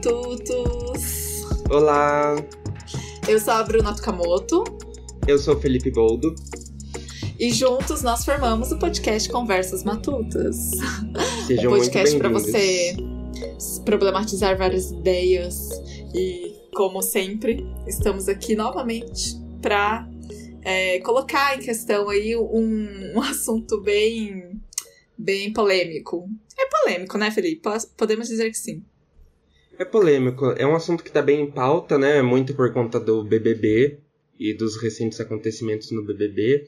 Matutos! Olá! Eu sou a Bruna Tukamoto. Eu sou o Felipe Boldo. E juntos nós formamos o podcast Conversas Matutas. Sejam um podcast para você problematizar várias ideias. E, como sempre, estamos aqui novamente para é, colocar em questão aí um, um assunto bem, bem polêmico. É polêmico, né, Felipe? Podemos dizer que sim. É polêmico. É um assunto que está bem em pauta, né? Muito por conta do BBB e dos recentes acontecimentos no BBB.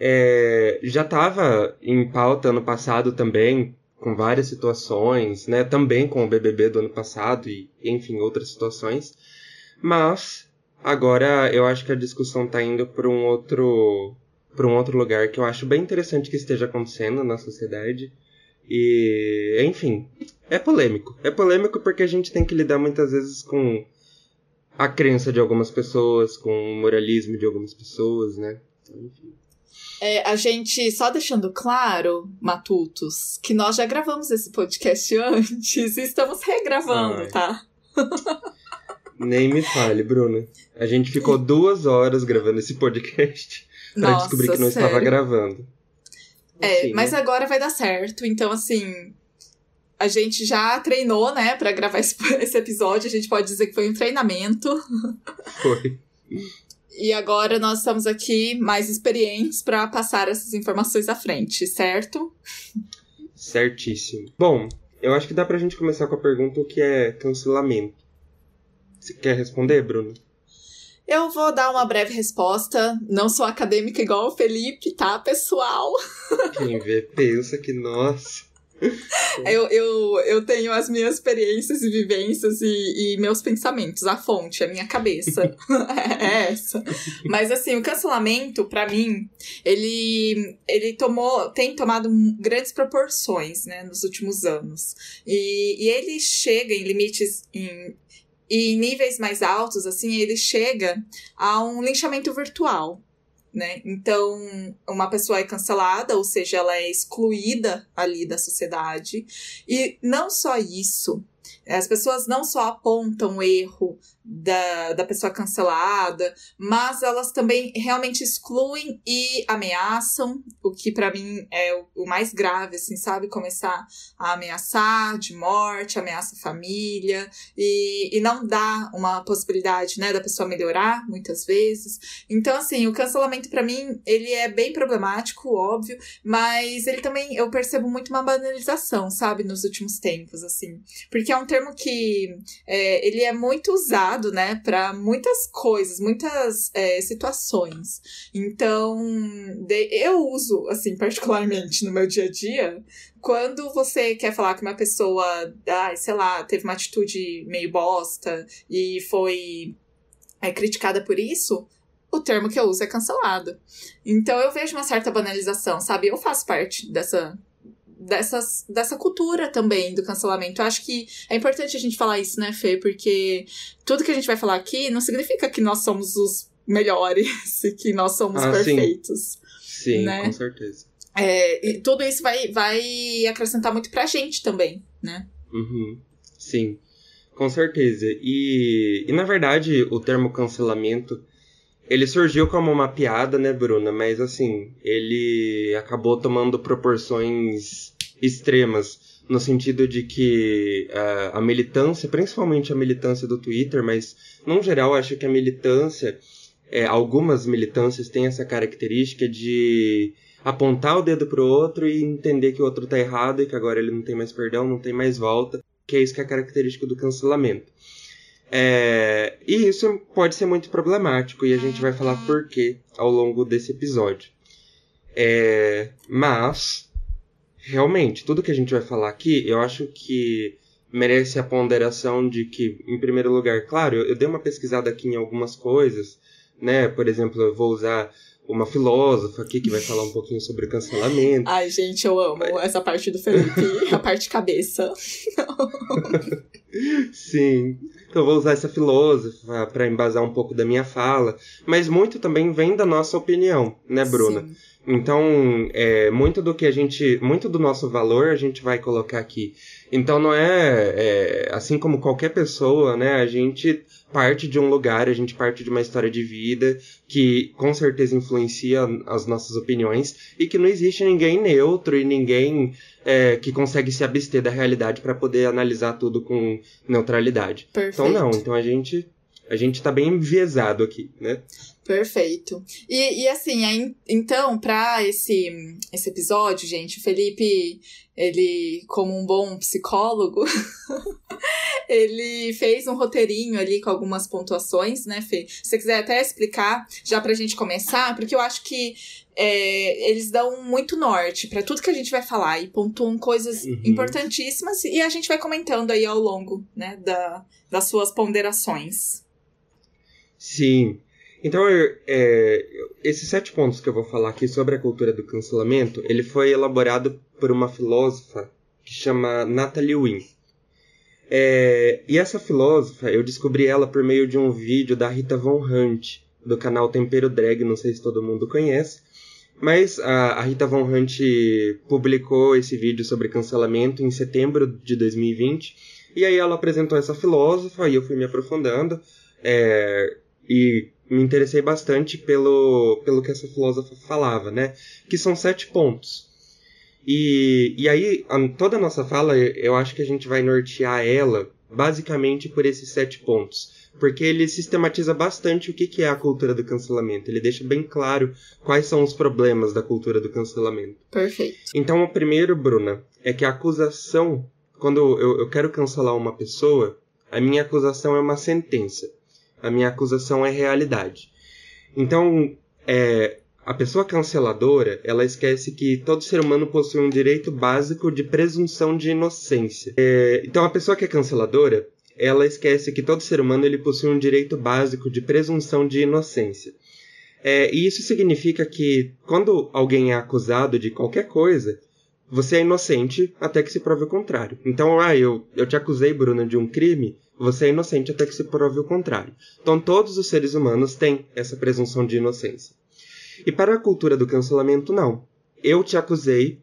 É, já estava em pauta ano passado também, com várias situações, né? Também com o BBB do ano passado e, enfim, outras situações. Mas agora eu acho que a discussão está indo para um outro para um outro lugar que eu acho bem interessante que esteja acontecendo na sociedade. E, enfim, é polêmico. É polêmico porque a gente tem que lidar muitas vezes com a crença de algumas pessoas, com o moralismo de algumas pessoas, né? Enfim. É, a gente, só deixando claro, Matutos, que nós já gravamos esse podcast antes e estamos regravando, Ai. tá? Nem me fale, Bruna. A gente ficou duas horas gravando esse podcast para descobrir que não sério? estava gravando. É, assim, mas né? agora vai dar certo. Então, assim, a gente já treinou, né, para gravar esse, esse episódio. A gente pode dizer que foi um treinamento. Foi. E agora nós estamos aqui mais experientes para passar essas informações à frente, certo? Certíssimo. Bom, eu acho que dá pra gente começar com a pergunta o que é cancelamento. Você quer responder, Bruno? Eu vou dar uma breve resposta. Não sou acadêmica igual o Felipe, tá, pessoal? Quem vê pensa que, nossa. eu, eu, eu tenho as minhas experiências e vivências e, e meus pensamentos, a fonte, a minha cabeça. é essa. Mas assim, o cancelamento, para mim, ele, ele tomou, tem tomado grandes proporções, né, nos últimos anos. E, e ele chega em limites, em, em níveis mais altos, assim, ele chega a um linchamento virtual né? Então, uma pessoa é cancelada, ou seja, ela é excluída ali da sociedade. E não só isso, as pessoas não só apontam o erro da, da pessoa cancelada, mas elas também realmente excluem e ameaçam, o que para mim é o, o, mais grave, assim, sabe? Começar a ameaçar de morte, ameaça família, e, e não dá uma possibilidade, né, da pessoa melhorar, muitas vezes. Então, assim, o cancelamento para mim, ele é bem problemático, óbvio, mas ele também, eu percebo muito uma banalização, sabe, nos últimos tempos, assim. Porque é um termo que é, ele é muito usado, né, para muitas coisas, muitas é, situações. Então, de, eu uso, assim, particularmente no meu dia a dia, quando você quer falar que uma pessoa, ah, sei lá, teve uma atitude meio bosta e foi é, criticada por isso, o termo que eu uso é cancelado. Então eu vejo uma certa banalização, sabe? Eu faço parte dessa dessas, dessa cultura também do cancelamento. Eu acho que é importante a gente falar isso, né, Fê? Porque tudo que a gente vai falar aqui não significa que nós somos os melhores e que nós somos ah, perfeitos. Sim, sim né? com certeza. É, e tudo isso vai, vai acrescentar muito pra gente também, né? Uhum. Sim, com certeza. E, e na verdade, o termo cancelamento ele surgiu como uma piada, né, Bruna? Mas assim, ele acabou tomando proporções extremas, no sentido de que uh, a militância, principalmente a militância do Twitter, mas no geral acho que a militância, é, algumas militâncias têm essa característica de apontar o dedo pro outro e entender que o outro tá errado e que agora ele não tem mais perdão, não tem mais volta, que é isso que é a característica do cancelamento. É, e isso pode ser muito problemático e a gente vai falar por quê ao longo desse episódio. É, mas realmente, tudo que a gente vai falar aqui, eu acho que merece a ponderação de que, em primeiro lugar, claro, eu, eu dei uma pesquisada aqui em algumas coisas, né? Por exemplo, eu vou usar uma filósofa aqui que vai falar um pouquinho sobre cancelamento. Ai, gente, eu amo essa parte do Felipe, a parte cabeça. Sim. Então eu vou usar essa filósofa para embasar um pouco da minha fala, mas muito também vem da nossa opinião, né, Bruna? Sim. Então, é, muito do que a gente, muito do nosso valor a gente vai colocar aqui. Então, não é, é, assim como qualquer pessoa, né? A gente parte de um lugar, a gente parte de uma história de vida que com certeza influencia as nossas opiniões e que não existe ninguém neutro e ninguém é, que consegue se abster da realidade para poder analisar tudo com neutralidade. Perfeito. Então, não. Então a gente a gente tá bem enviesado aqui, né? Perfeito. E, e assim, então, para esse, esse episódio, gente, o Felipe, ele, como um bom psicólogo, ele fez um roteirinho ali com algumas pontuações, né, Fê? Se você quiser até explicar, já pra gente começar, porque eu acho que é, eles dão muito norte para tudo que a gente vai falar e pontuam coisas uhum. importantíssimas e a gente vai comentando aí ao longo, né, da, das suas ponderações. Sim. Então, é, esses sete pontos que eu vou falar aqui sobre a cultura do cancelamento, ele foi elaborado por uma filósofa que chama Natalie Wynn. É, e essa filósofa, eu descobri ela por meio de um vídeo da Rita Von Hunt, do canal Tempero Drag, não sei se todo mundo conhece. Mas a, a Rita Von Hunt publicou esse vídeo sobre cancelamento em setembro de 2020. E aí ela apresentou essa filósofa e eu fui me aprofundando. É, e me interessei bastante pelo, pelo que essa filósofa falava, né? Que são sete pontos. E, e aí, a, toda a nossa fala, eu acho que a gente vai nortear ela basicamente por esses sete pontos. Porque ele sistematiza bastante o que, que é a cultura do cancelamento. Ele deixa bem claro quais são os problemas da cultura do cancelamento. Perfeito. Então, o primeiro, Bruna, é que a acusação, quando eu, eu quero cancelar uma pessoa, a minha acusação é uma sentença a minha acusação é realidade. Então, é, a pessoa canceladora, ela esquece que todo ser humano possui um direito básico de presunção de inocência. É, então, a pessoa que é canceladora, ela esquece que todo ser humano ele possui um direito básico de presunção de inocência. É, e isso significa que quando alguém é acusado de qualquer coisa, você é inocente até que se prove o contrário. Então, ah, eu, eu te acusei, Bruna, de um crime, você é inocente até que se prove o contrário. Então, todos os seres humanos têm essa presunção de inocência. E para a cultura do cancelamento, não. Eu te acusei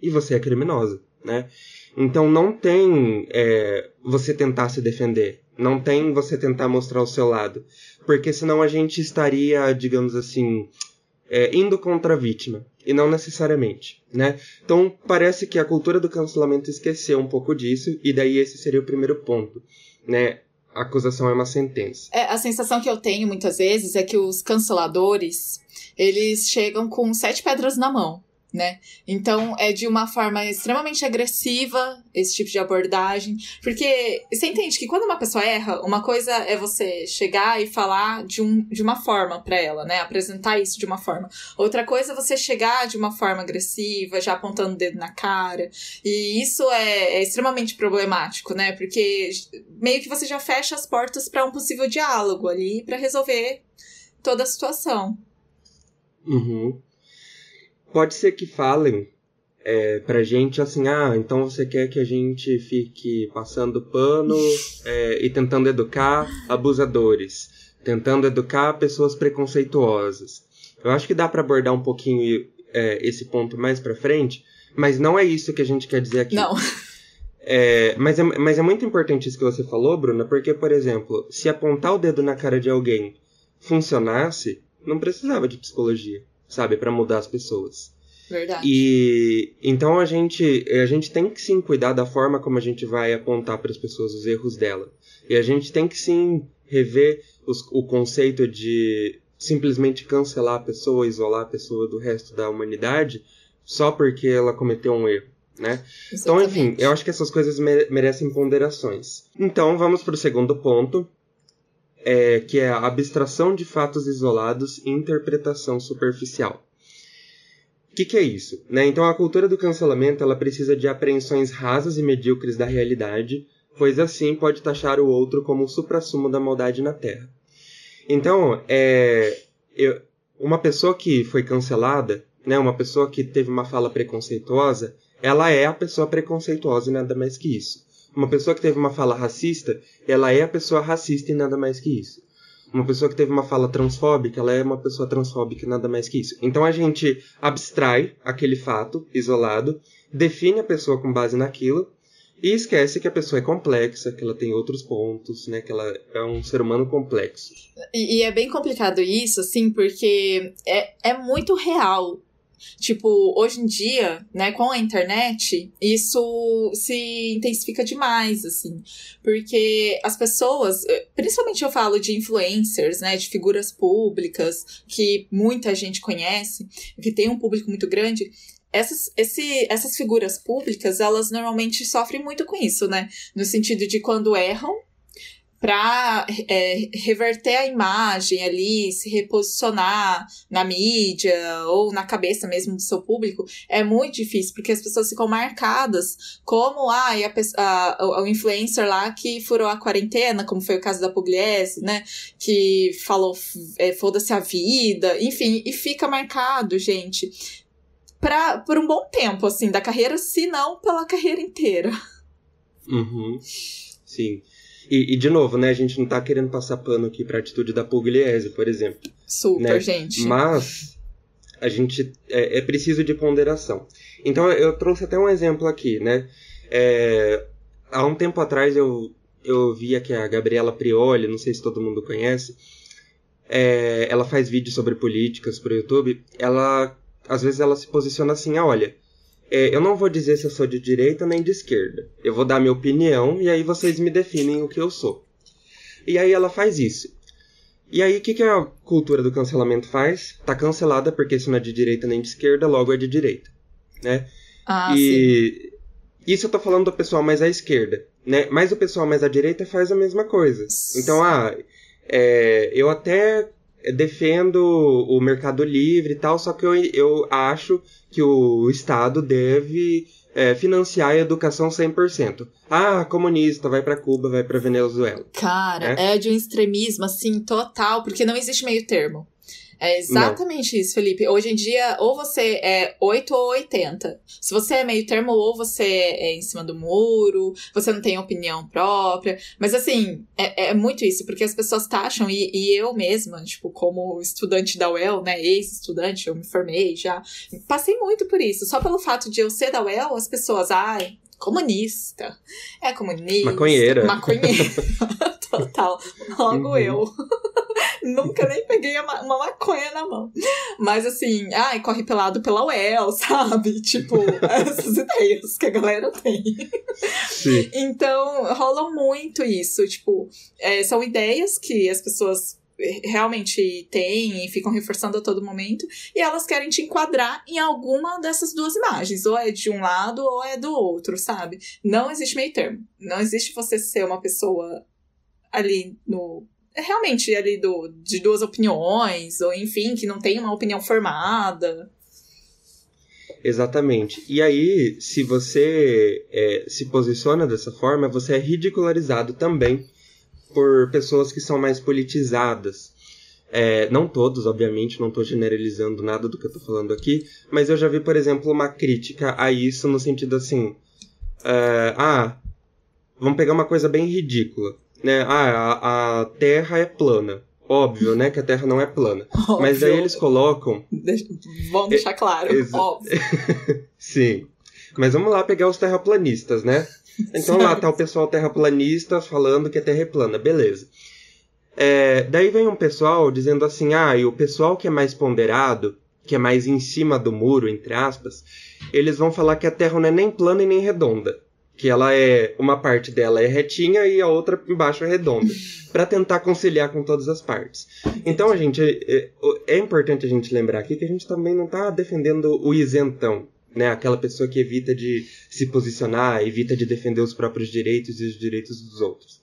e você é criminosa, né? Então, não tem é, você tentar se defender. Não tem você tentar mostrar o seu lado. Porque senão a gente estaria, digamos assim, é, indo contra a vítima e não necessariamente, né? Então parece que a cultura do cancelamento esqueceu um pouco disso e daí esse seria o primeiro ponto, né? A acusação é uma sentença. É, a sensação que eu tenho muitas vezes é que os canceladores eles chegam com sete pedras na mão né? Então é de uma forma extremamente agressiva esse tipo de abordagem, porque você entende que quando uma pessoa erra, uma coisa é você chegar e falar de, um, de uma forma para ela, né? Apresentar isso de uma forma. Outra coisa é você chegar de uma forma agressiva, já apontando o dedo na cara. E isso é, é extremamente problemático, né? Porque meio que você já fecha as portas para um possível diálogo ali para resolver toda a situação. Uhum pode ser que falem é, pra gente assim, ah, então você quer que a gente fique passando pano é, e tentando educar abusadores, tentando educar pessoas preconceituosas. Eu acho que dá para abordar um pouquinho é, esse ponto mais pra frente, mas não é isso que a gente quer dizer aqui. Não. É, mas, é, mas é muito importante isso que você falou, Bruna, porque, por exemplo, se apontar o dedo na cara de alguém funcionasse, não precisava de psicologia sabe, para mudar as pessoas. Verdade. E então a gente a gente tem que sim cuidar da forma como a gente vai apontar para as pessoas os erros dela. E a gente tem que sim rever os, o conceito de simplesmente cancelar a pessoa, isolar a pessoa do resto da humanidade só porque ela cometeu um erro. Né? Então, enfim, eu acho que essas coisas merecem ponderações. Então, vamos para o segundo ponto, é, que é a abstração de fatos isolados e interpretação superficial. O que, que, é isso? Né? Então, a cultura do cancelamento ela precisa de apreensões rasas e medíocres da realidade, pois assim pode taxar o outro como o suprassumo da maldade na Terra. Então, é, eu, uma pessoa que foi cancelada, né, uma pessoa que teve uma fala preconceituosa, ela é a pessoa preconceituosa e nada mais que isso. Uma pessoa que teve uma fala racista, ela é a pessoa racista e nada mais que isso. Uma pessoa que teve uma fala transfóbica, ela é uma pessoa transfóbica nada mais que isso. Então a gente abstrai aquele fato isolado, define a pessoa com base naquilo e esquece que a pessoa é complexa, que ela tem outros pontos, né? Que ela é um ser humano complexo. E, e é bem complicado isso, assim, porque é, é muito real Tipo, hoje em dia, né, com a internet, isso se intensifica demais, assim. Porque as pessoas, eh, principalmente eu falo de influencers, né, de figuras públicas, que muita gente conhece, que tem um público muito grande, essas, esse, essas figuras públicas, elas normalmente sofrem muito com isso, né? No sentido de quando erram, para é, reverter a imagem ali, se reposicionar na mídia ou na cabeça mesmo do seu público, é muito difícil, porque as pessoas ficam marcadas como ah, a, a, o influencer lá que furou a quarentena, como foi o caso da Pugliese, né? Que falou é, foda-se a vida, enfim, e fica marcado, gente, pra, por um bom tempo, assim, da carreira, se não pela carreira inteira. Uhum. Sim. E, e, de novo, né, a gente não tá querendo passar pano aqui pra atitude da Pugliese, por exemplo. Super, né? gente. Mas a gente é, é, preciso de ponderação. Então eu trouxe até um exemplo aqui, né? É, há um tempo atrás eu, eu via que a Gabriela Prioli, não sei se todo mundo conhece, é, ela faz vídeos sobre políticas pro YouTube. Ela, às vezes, ela se posiciona assim: ah, olha, é, eu não vou dizer se eu sou de direita nem de esquerda. Eu vou dar minha opinião e aí vocês me definem o que eu sou. E aí ela faz isso. E aí o que, que a cultura do cancelamento faz? Tá cancelada porque isso não é de direita nem de esquerda, logo é de direita. Né? Ah, e sim. isso eu tô falando do pessoal mais à esquerda. Né? Mas o pessoal mais à direita faz a mesma coisa. Então, ah, é, eu até defendo o mercado livre e tal, só que eu, eu acho que o Estado deve é, financiar a educação 100%. Ah, comunista, vai para Cuba, vai para Venezuela. Cara, é? é de um extremismo, assim, total, porque não existe meio termo. É exatamente Não. isso, Felipe. Hoje em dia, ou você é 8 ou 80. Se você é meio termo, ou você é em cima do muro, você não tem opinião própria. Mas assim, é, é muito isso, porque as pessoas taxam, e, e eu mesma, tipo, como estudante da UEL, né, ex-estudante, eu me formei já, passei muito por isso. Só pelo fato de eu ser da UEL, as pessoas, ai, comunista. É comunista. Maconheira. Maconheira. Total. Logo uhum. eu. Nunca nem peguei uma maconha na mão. Mas assim, ai, corre pelado pela UEL, sabe? Tipo, essas ideias que a galera tem. Sim. Então, rola muito isso. Tipo, é, são ideias que as pessoas realmente têm e ficam reforçando a todo momento, e elas querem te enquadrar em alguma dessas duas imagens, ou é de um lado ou é do outro, sabe? Não existe meio termo. Não existe você ser uma pessoa ali no realmente ali do, de duas opiniões, ou enfim, que não tem uma opinião formada. Exatamente. E aí, se você é, se posiciona dessa forma, você é ridicularizado também por pessoas que são mais politizadas. É, não todos, obviamente, não estou generalizando nada do que eu estou falando aqui, mas eu já vi, por exemplo, uma crítica a isso no sentido assim: uh, ah, vamos pegar uma coisa bem ridícula né? Ah, a, a Terra é plana. Óbvio, né? Que a Terra não é plana. Óbvio. Mas aí eles colocam. Deixa, vamos deixar claro. É, óbvio. Sim. Mas vamos lá pegar os terraplanistas, né? Então lá tá o pessoal terraplanista falando que a Terra é plana. Beleza. É, daí vem um pessoal dizendo assim: ah, e o pessoal que é mais ponderado, que é mais em cima do muro, entre aspas, eles vão falar que a Terra não é nem plana e nem redonda que ela é uma parte dela é retinha e a outra embaixo é redonda, para tentar conciliar com todas as partes. Então a gente é, é, importante a gente lembrar aqui que a gente também não está defendendo o isentão, né? Aquela pessoa que evita de se posicionar, evita de defender os próprios direitos e os direitos dos outros.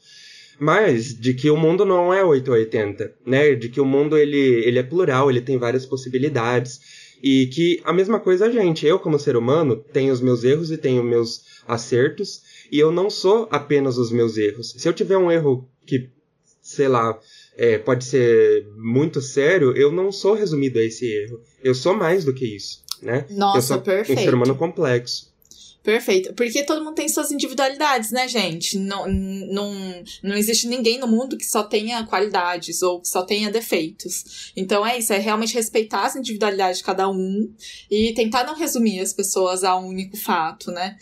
Mas de que o mundo não é 880, né? De que o mundo ele, ele é plural, ele tem várias possibilidades e que a mesma coisa a gente, eu como ser humano, tenho os meus erros e tenho meus acertos, e eu não sou apenas os meus erros. Se eu tiver um erro que, sei lá, é, pode ser muito sério, eu não sou resumido a esse erro. Eu sou mais do que isso, né? Nossa, perfeito. um ser humano complexo. Perfeito. Porque todo mundo tem suas individualidades, né, gente? Não, não, não existe ninguém no mundo que só tenha qualidades ou que só tenha defeitos. Então é isso, é realmente respeitar as individualidades de cada um e tentar não resumir as pessoas a um único fato, né?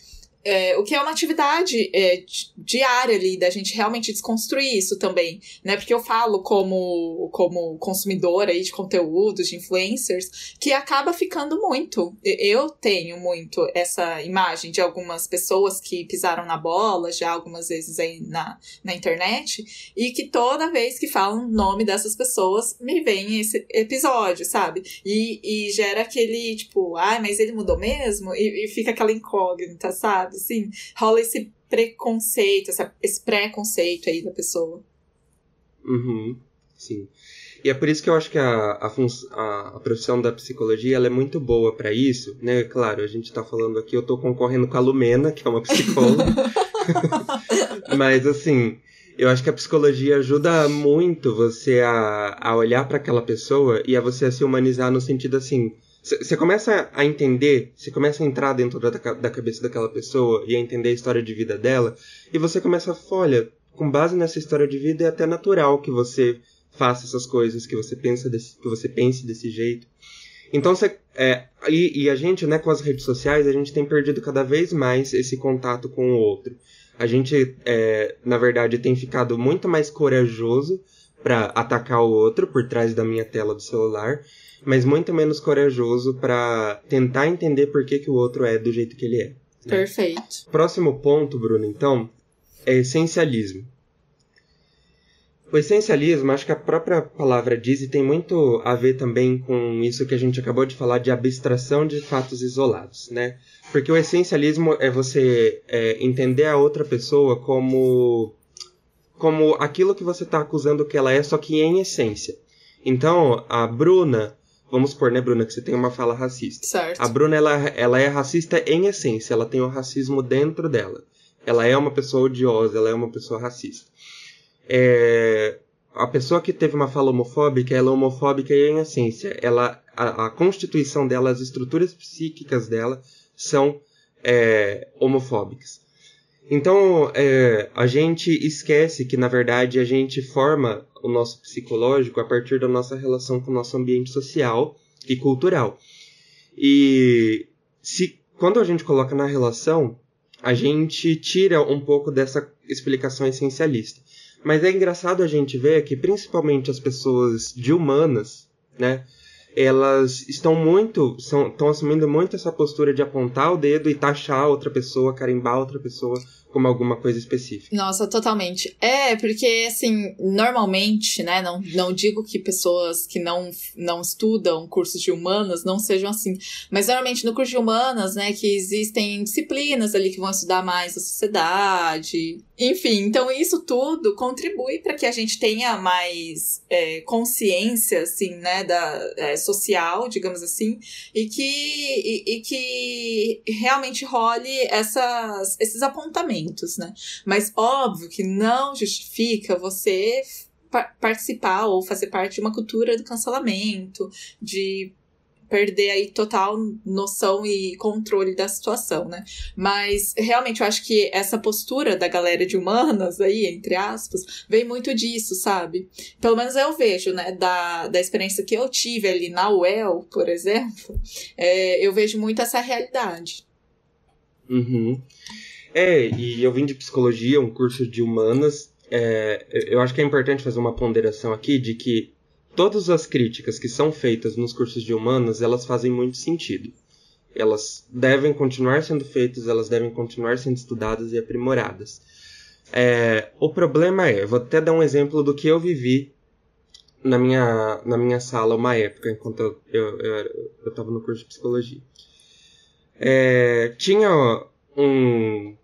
É, o que é uma atividade é, diária ali, da gente realmente desconstruir isso também, né? Porque eu falo como, como consumidora aí de conteúdos, de influencers, que acaba ficando muito. Eu tenho muito essa imagem de algumas pessoas que pisaram na bola já algumas vezes aí na, na internet, e que toda vez que falam o nome dessas pessoas, me vem esse episódio, sabe? E, e gera aquele, tipo, ai, ah, mas ele mudou mesmo? E, e fica aquela incógnita, sabe? Assim, rola esse preconceito, essa, esse preconceito aí da pessoa. Uhum, sim. E é por isso que eu acho que a, a, a, a profissão da psicologia ela é muito boa para isso, né? Claro, a gente tá falando aqui, eu tô concorrendo com a Lumena, que é uma psicóloga. Mas, assim, eu acho que a psicologia ajuda muito você a, a olhar para aquela pessoa e a você a se humanizar no sentido assim, você começa a entender, você começa a entrar dentro da, da cabeça daquela pessoa e a entender a história de vida dela, e você começa a, olha, com base nessa história de vida é até natural que você faça essas coisas, que você pensa desse, que você pense desse jeito. Então você, é, e, e, a gente, né, com as redes sociais, a gente tem perdido cada vez mais esse contato com o outro. A gente, é, na verdade, tem ficado muito mais corajoso para atacar o outro por trás da minha tela do celular mas muito menos corajoso para tentar entender por que, que o outro é do jeito que ele é. Né? Perfeito. Próximo ponto, Bruno, então, é essencialismo. O essencialismo, acho que a própria palavra diz e tem muito a ver também com isso que a gente acabou de falar de abstração de fatos isolados, né? Porque o essencialismo é você é, entender a outra pessoa como como aquilo que você está acusando que ela é, só que em essência. Então, a Bruna, Vamos supor, né, Bruna, que você tem uma fala racista. Certo. A Bruna, ela, ela é racista em essência, ela tem o racismo dentro dela. Ela é uma pessoa odiosa, ela é uma pessoa racista. É, a pessoa que teve uma fala homofóbica, ela é homofóbica em essência. Ela, a, a constituição dela, as estruturas psíquicas dela são é, homofóbicas. Então, é, a gente esquece que, na verdade, a gente forma o nosso psicológico a partir da nossa relação com o nosso ambiente social e cultural. E se quando a gente coloca na relação, a gente tira um pouco dessa explicação essencialista. Mas é engraçado a gente ver que principalmente as pessoas de humanas, né, elas estão muito, estão assumindo muito essa postura de apontar o dedo e taxar outra pessoa, carimbar outra pessoa como alguma coisa específica. Nossa, totalmente. É, porque, assim, normalmente, né, não, não digo que pessoas que não, não estudam cursos de humanas não sejam assim, mas normalmente no curso de humanas, né, que existem disciplinas ali que vão estudar mais a sociedade, enfim, então isso tudo contribui para que a gente tenha mais é, consciência, assim, né, da, é, social, digamos assim, e que, e, e que realmente role essas, esses apontamentos, né? Mas óbvio que não justifica você participar ou fazer parte de uma cultura do cancelamento, de perder aí total noção e controle da situação, né? Mas realmente eu acho que essa postura da galera de humanas aí, entre aspas, vem muito disso, sabe? Pelo menos eu vejo, né, da, da experiência que eu tive ali na UEL, por exemplo, é, eu vejo muito essa realidade. Uhum. É, e eu vim de psicologia, um curso de humanas. É, eu acho que é importante fazer uma ponderação aqui de que todas as críticas que são feitas nos cursos de humanas, elas fazem muito sentido. Elas devem continuar sendo feitas, elas devem continuar sendo estudadas e aprimoradas. É, o problema é, vou até dar um exemplo do que eu vivi na minha, na minha sala uma época, enquanto eu estava eu, eu no curso de psicologia. É, tinha um,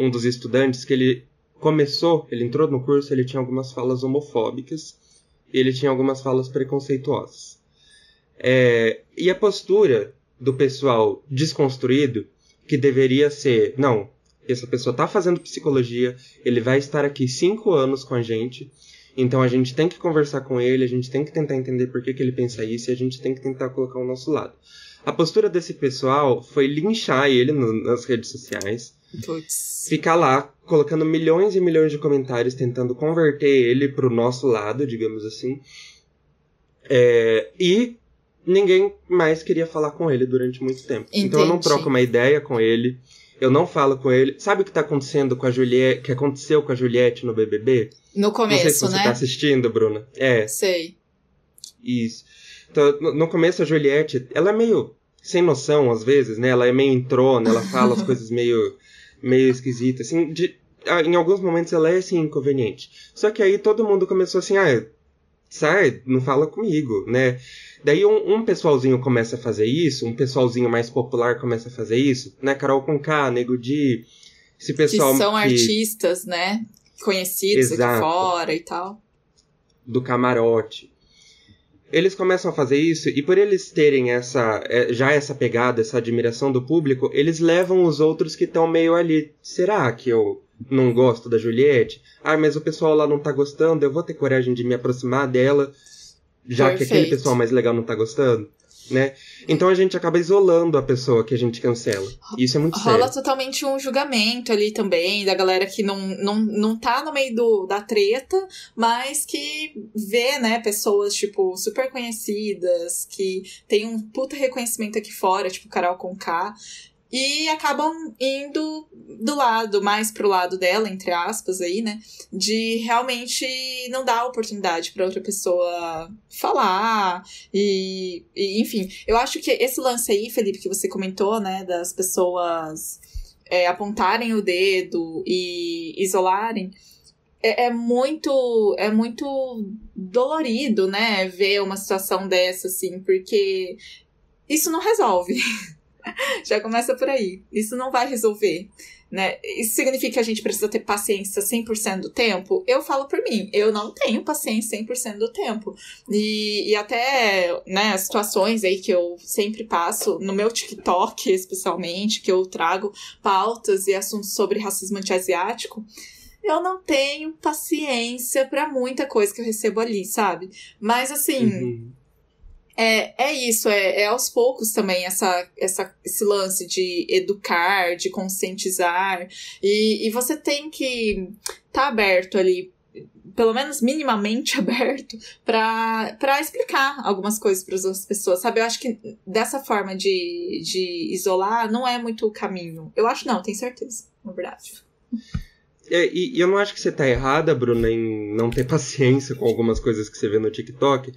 um dos estudantes que ele começou, ele entrou no curso, ele tinha algumas falas homofóbicas ele tinha algumas falas preconceituosas. É, e a postura do pessoal desconstruído, que deveria ser, não, essa pessoa está fazendo psicologia, ele vai estar aqui cinco anos com a gente, então a gente tem que conversar com ele, a gente tem que tentar entender por que, que ele pensa isso e a gente tem que tentar colocar o nosso lado. A postura desse pessoal foi linchar ele no, nas redes sociais. Puts. Ficar lá, colocando milhões e milhões de comentários, tentando converter ele pro nosso lado, digamos assim. É, e ninguém mais queria falar com ele durante muito tempo. Entendi. Então eu não troco uma ideia com ele. Eu não falo com ele. Sabe o que tá acontecendo com a Juliette, que aconteceu com a Juliette no BBB? No não sei se começo, você né? tá assistindo, Bruna. É, Sei. isso. Então, no começo a Juliette, ela é meio sem noção às vezes, né? Ela é meio entrona, ela fala as coisas meio meio esquisitas, assim, de- em alguns momentos ela é assim inconveniente. Só que aí todo mundo começou assim, ah, sai, não fala comigo, né? Daí um, um pessoalzinho começa a fazer isso, um pessoalzinho mais popular começa a fazer isso, né? Carol Conká, Nego Di, esse Que pessoal são que- artistas, né? Conhecidos aqui Exato. fora e tal. do camarote. Eles começam a fazer isso e por eles terem essa é, já essa pegada, essa admiração do público, eles levam os outros que estão meio ali. Será que eu não gosto da Juliette? Ah, mas o pessoal lá não tá gostando, eu vou ter coragem de me aproximar dela, já que aquele Perfeito. pessoal mais legal não tá gostando, né? Então a gente acaba isolando a pessoa que a gente cancela. Isso é muito Rola sério. totalmente um julgamento ali também, da galera que não, não, não tá no meio do, da treta, mas que vê, né, pessoas, tipo, super conhecidas, que tem um puta reconhecimento aqui fora, tipo Carol Conká, e acabam indo do lado, mais pro lado dela, entre aspas, aí, né, de realmente não dar oportunidade pra outra pessoa falar, e, e, enfim, eu acho que esse lance aí, Felipe, que você comentou, né, das pessoas é, apontarem o dedo e isolarem, é, é muito é muito dolorido, né, ver uma situação dessa, assim, porque isso não resolve. Já começa por aí. Isso não vai resolver. Né? Isso significa que a gente precisa ter paciência 100% do tempo? Eu falo por mim, eu não tenho paciência 100% do tempo. E, e até, né, as situações aí que eu sempre passo, no meu TikTok especialmente, que eu trago pautas e assuntos sobre racismo antiasiático, eu não tenho paciência pra muita coisa que eu recebo ali, sabe? Mas assim, Uhum. É, é isso, é, é aos poucos também essa, essa, esse lance de educar, de conscientizar. E, e você tem que estar tá aberto ali, pelo menos minimamente aberto, pra explicar algumas coisas para as outras pessoas, sabe? Eu acho que dessa forma de, de isolar não é muito o caminho. Eu acho não, tenho certeza, na verdade. É, e, e eu não acho que você tá errada, Bruna, em não ter paciência com algumas coisas que você vê no TikTok,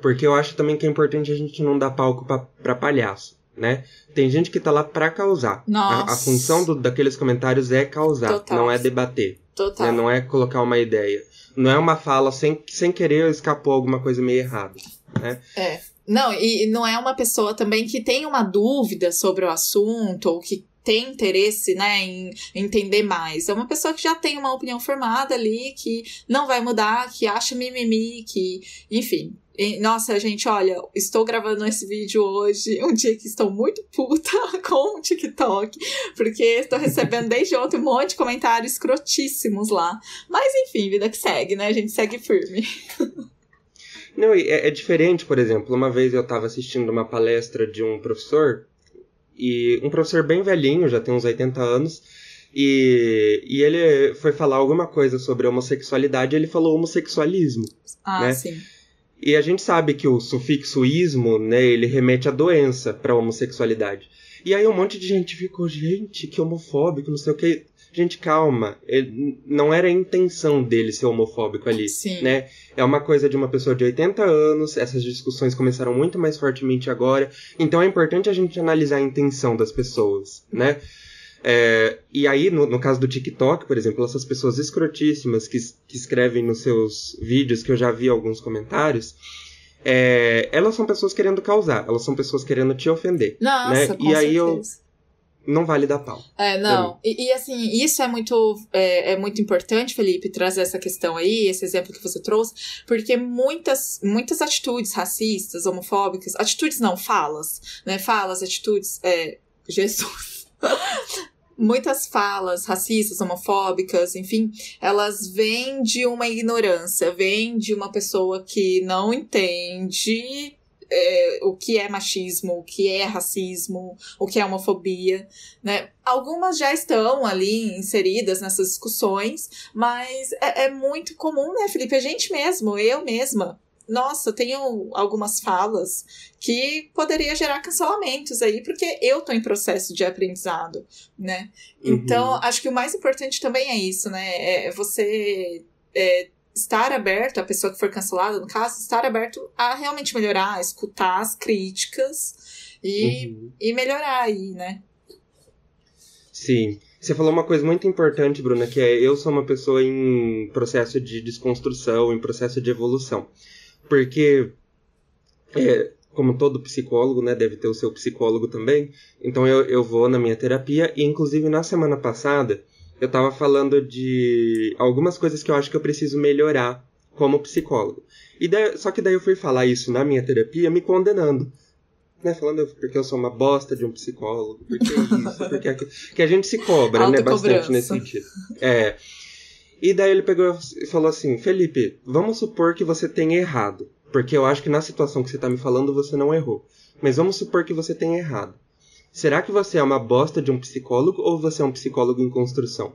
porque eu acho também que é importante a gente não dar palco pra, pra palhaço, né? Tem gente que tá lá pra causar. A, a Nossa. função do- daqueles comentários é causar, Total. não é debater, Total. né? Não é colocar uma ideia. Não é uma fala sem, sem querer escapou alguma coisa meio errada, né? É. Não, e não é uma pessoa também que tem uma dúvida sobre o assunto ou que tem interesse, né, em entender mais. É uma pessoa que já tem uma opinião formada ali, que não vai mudar, que acha mimimi, que, enfim. Nossa, gente, olha, estou gravando esse vídeo hoje, um dia que estou muito puta com o TikTok, porque estou recebendo desde ontem um monte de comentários escrotíssimos lá. Mas enfim, vida que segue, né? A gente segue firme. Não, é, é diferente, por exemplo, uma vez eu estava assistindo uma palestra de um professor, e um professor bem velhinho, já tem uns 80 anos, e, e ele foi falar alguma coisa sobre homossexualidade, e ele falou homossexualismo. Ah, Né? sim. E a gente sabe que o sufixo ismo, né, ele remete à doença para homossexualidade. E aí um monte de gente ficou, gente, que homofóbico, não sei o que. Gente, calma, ele- não era a intenção dele ser homofóbico ali Sim. né? É uma coisa de uma pessoa de 80 anos, essas discussões começaram muito mais fortemente agora, então é importante a gente analisar a intenção das pessoas, né? É, e aí, no, no caso do TikTok, por exemplo, essas pessoas escrotíssimas que, que escrevem nos seus vídeos, que eu já vi alguns comentários, é, elas são pessoas querendo causar, elas são pessoas querendo te ofender. Nossa, né? E aí eu-. Não vale dar pau. É, não. E, e, assim, isso é muito, é, é muito importante, Felipe, trazer essa questão aí, esse exemplo que você trouxe, porque muitas, muitas atitudes racistas, homofóbicas, atitudes não, falas, né? Falas, atitudes, é, Jesus. Muitas falas racistas, homofóbicas, enfim, elas vêm de uma ignorância, vêm de uma pessoa que não entende é, o que é machismo, o que é racismo, o que é homofobia, né? Algumas já estão ali inseridas nessas discussões, mas é, é muito comum, né, Felipe? A gente mesmo, eu mesma, nossa, tenho algumas falas que poderia gerar cancelamentos aí, porque eu tô em processo de aprendizado, né? Uhum. Então, acho que o mais importante também é isso, né? É você é, estar aberto, a pessoa que for cancelada, no caso, estar aberto a realmente melhorar, a escutar as críticas e, uhum. e melhorar aí, né? Sim. Você falou uma coisa muito importante, Bruna, que é eu sou uma pessoa em processo de desconstrução, em processo de evolução. Porque, é, como todo psicólogo, né, deve ter o seu psicólogo também, então eu, eu vou na minha terapia, e inclusive na semana passada eu tava falando de algumas coisas que eu acho que eu preciso melhorar como psicólogo. E daí, só que daí eu fui falar isso na minha terapia me condenando. Né, falando porque eu sou uma bosta de um psicólogo, porque isso, porque aquilo. Que a gente se cobra, né, bastante nesse sentido. É. E daí ele pegou e falou assim: Felipe, vamos supor que você tenha errado. Porque eu acho que na situação que você está me falando você não errou. Mas vamos supor que você tenha errado. Será que você é uma bosta de um psicólogo ou você é um psicólogo em construção?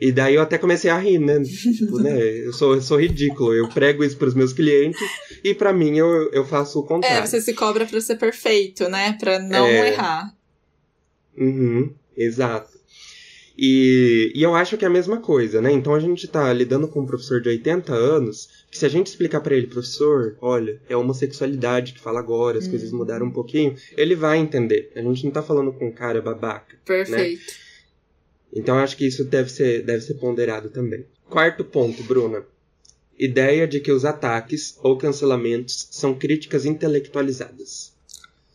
E daí eu até comecei a rir, né? tipo, né? Eu sou, eu sou ridículo. Eu prego isso para os meus clientes e para mim eu, eu faço o contrário. É, você se cobra para ser perfeito, né? Para não é... errar. Uhum, exato. E, e eu acho que é a mesma coisa, né? Então a gente tá lidando com um professor de 80 anos, que se a gente explicar para ele, professor, olha, é homossexualidade que fala agora, as hum. coisas mudaram um pouquinho, ele vai entender. A gente não tá falando com um cara babaca. Né? Perfeito. Né? Então acho que isso deve ser, deve ser ponderado também. Quarto ponto, Bruna. Ideia de que os ataques ou cancelamentos são críticas intelectualizadas.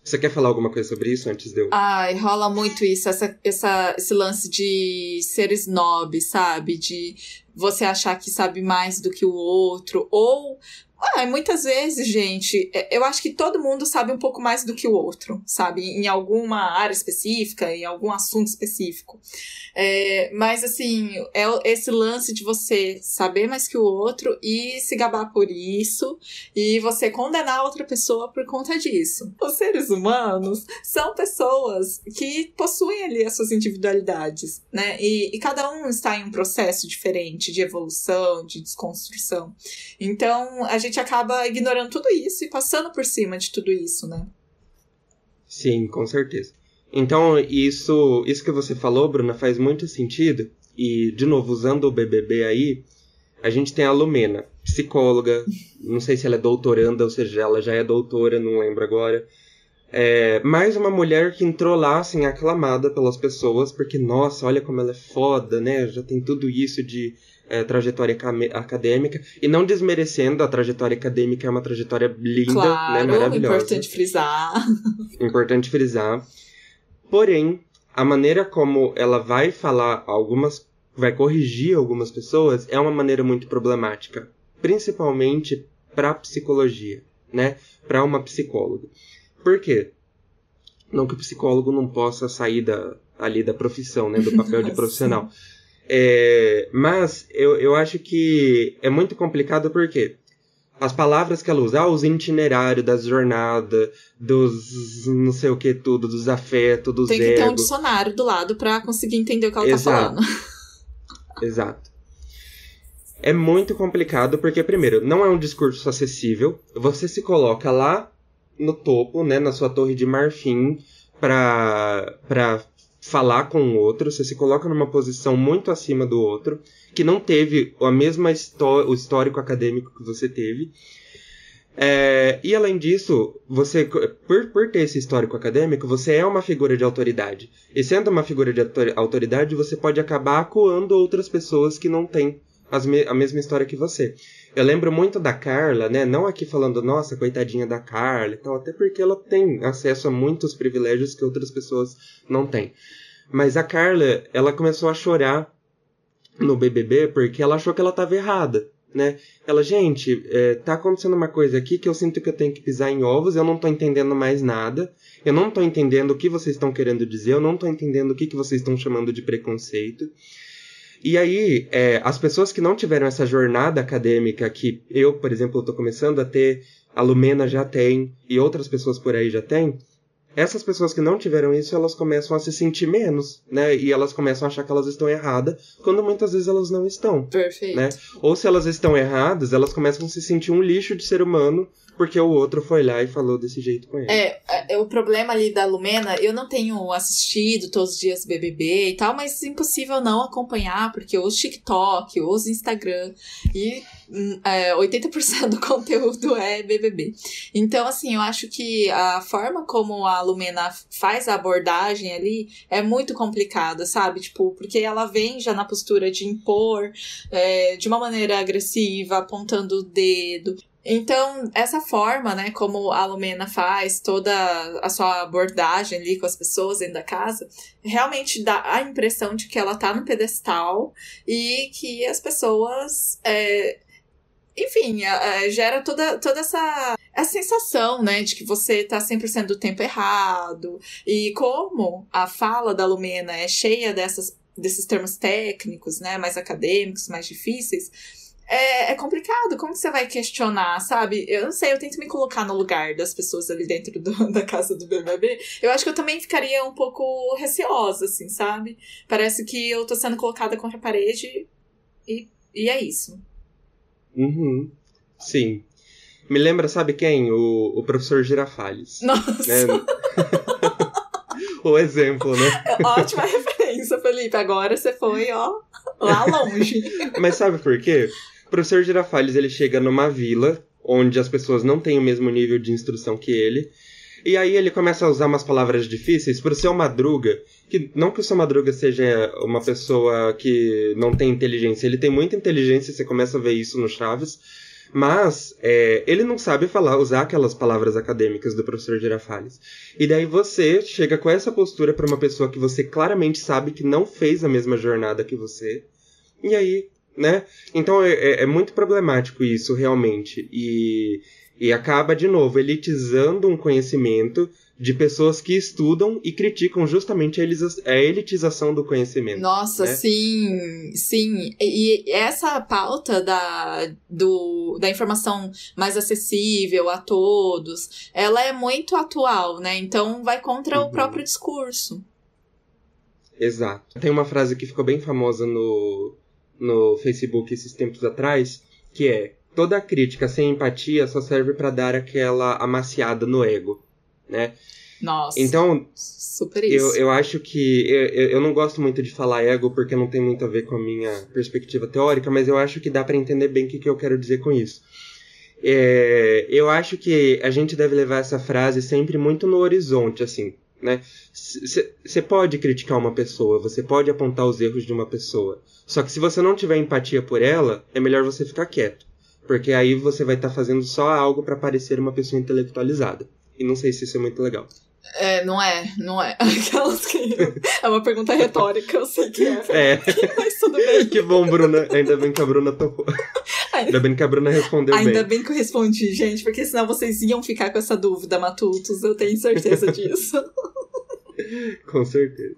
Você quer falar alguma coisa sobre isso antes de eu. Ai, rola muito isso, essa, essa, esse lance de ser snob, sabe? De você achar que sabe mais do que o outro, ou ah, muitas vezes, gente, é, eu acho que todo mundo sabe um pouco mais do que o outro, sabe? Em alguma área específica, em algum assunto específico. É, mas, assim, é esse lance de você saber mais que o outro e se gabar por isso, e você condenar outra pessoa por conta disso. Os seres humanos são pessoas que possuem ali as suas individualidades, né? E, e cada um está em um processo diferente de evolução, de desconstrução. Então, a gente gente acaba ignorando tudo isso e passando por cima de tudo isso, né? Sim, com certeza. Então, isso, isso que você falou, Bruna, faz muito sentido. E, de novo, usando o BBB aí, a gente tem a Lumena, psicóloga, não sei se ela é doutoranda, ou seja, ela já é doutora, não lembro agora. É, mais uma mulher que entrou lá, assim, aclamada pelas pessoas, porque, nossa, olha como ela é foda, né? Já tem tudo isso de é, trajetória acadêmica e não desmerecendo a trajetória acadêmica é uma trajetória linda, né, claro, né, maravilhosa. Importante frisar. Importante frisar. Porém, a maneira como ela vai falar algumas, vai corrigir algumas pessoas é uma maneira muito problemática, principalmente para psicologia, né, para uma psicóloga. Por quê? Não que o psicólogo não possa sair da, ali da profissão, né, do papel de profissional. É, mas eu, eu acho que é muito complicado porque as palavras que ela usa, ah, os itinerários das jornadas, dos não sei o que tudo, dos afetos, dos Tem que ter um dicionário do lado para conseguir entender o que ela tá Exato. tá falando. Exato. É muito complicado porque, primeiro, não é um discurso acessível. Você se coloca lá no topo, né, na sua torre de marfim, para pra falar com o outro, você se coloca numa posição muito acima do outro, que não teve a mesma o histórico acadêmico que você teve. É, e além disso, você, por, por ter esse histórico acadêmico, você é uma figura de autoridade. E sendo uma figura de autoridade, você pode acabar acuando outras pessoas que não têm me a mesma história que você. Eu lembro muito da Carla, né? Não aqui falando, nossa, coitadinha da Carla e tal, até porque ela tem acesso a muitos privilégios que outras pessoas não têm. Mas a Carla, ela começou a chorar no BBB porque ela achou que ela estava errada, né? Ela, gente, é, tá acontecendo uma coisa aqui que eu sinto que eu tenho que pisar em ovos, eu não tô entendendo mais nada, eu não tô entendendo o que vocês estão querendo dizer, eu não tô entendendo o que, que vocês estão chamando de preconceito. E aí, é, as pessoas que não tiveram essa jornada acadêmica que eu, por exemplo, estou começando a ter a Lumena já tem e outras pessoas por aí já têm, essas pessoas que não tiveram isso, elas começam a se sentir menos, né? E elas começam a achar que elas estão erradas, quando muitas vezes elas não estão. Perfeito. Né? Ou se elas estão erradas, elas começam a se sentir um lixo de ser humano porque o outro foi lá e falou desse jeito com ele. É, é, o problema ali da Lumena, eu não tenho assistido todos os dias BBB e tal, mas é impossível não acompanhar, porque os TikTok, os Instagram e hum, é, 80% do conteúdo é BBB. Então, assim, eu acho que a forma como a Lumena faz a abordagem ali é muito complicada, sabe? Tipo, porque ela vem já na postura de impor é, de uma maneira agressiva, apontando o dedo. Então, essa forma, né, como a Lumena faz toda a sua abordagem ali com as pessoas dentro da casa, realmente dá a impressão de que ela tá no pedestal e que as pessoas. É, enfim, é, gera toda, toda essa, essa sensação, né, de que você tá 100% do tempo errado. E como a fala da Lumena é cheia dessas, desses termos técnicos, né, mais acadêmicos, mais difíceis é, é complicado. Como que você vai questionar, sabe? Eu não sei, eu tento me colocar no lugar das pessoas ali dentro do, da casa do BBB. Eu acho que eu também ficaria um pouco receosa, assim, sabe? Parece que eu tô sendo colocada contra a parede e, e é isso. Uhum. Sim. Me lembra, sabe quem? O, o professor Girafales. Nossa! Né? o exemplo, né? É ótima referência, Felipe. Agora você foi, ó, lá longe. Mas sabe por quê? O professor Girafales ele chega numa vila onde as pessoas não têm o mesmo nível de instrução que ele. E aí ele começa a usar umas palavras difíceis pro seu Madruga, que não que o seu Madruga seja uma pessoa que não tem inteligência, ele tem muita inteligência, você começa a ver isso no Chaves, mas é, ele não sabe falar, usar aquelas palavras acadêmicas do professor Girafales. E daí você chega com essa postura para uma pessoa que você claramente sabe que não fez a mesma jornada que você. E aí né? Então é, é, é muito problemático isso, realmente. E, e acaba, de novo, elitizando um conhecimento de pessoas que estudam e criticam justamente a elitização do conhecimento. Nossa, né? sim, sim. E essa pauta da, do, da informação mais acessível a todos, ela é muito atual, né? Então vai contra uhum. o próprio discurso. Exato. Tem uma frase que ficou bem famosa no, no Facebook esses tempos atrás, que é toda crítica sem empatia só serve para dar aquela amaciada no ego, né? Nossa. Então, super isso. Eu, eu acho que. Eu, eu não gosto muito de falar ego porque não tem muito a ver com a minha perspectiva teórica, mas eu acho que dá para entender bem o que, que eu quero dizer com isso. É, eu acho que a gente deve levar essa frase sempre muito no horizonte, assim, né? Você pode criticar uma pessoa, você pode apontar os erros de uma pessoa. Só que se você não tiver empatia por ela, é melhor você ficar quieto. Porque aí você vai estar tá fazendo só algo para parecer uma pessoa intelectualizada. E não sei se isso é muito legal. É, não é, não é. Aquelas que. É uma pergunta retórica, eu sei que é. É. Mas tudo bem. Que bom, Bruna. Ainda bem que a Bruna topou. Ainda bem que a Bruna respondeu Ainda bem. Ainda bem que eu respondi, gente, porque senão vocês iam ficar com essa dúvida, matutos. Eu tenho certeza disso. com certeza.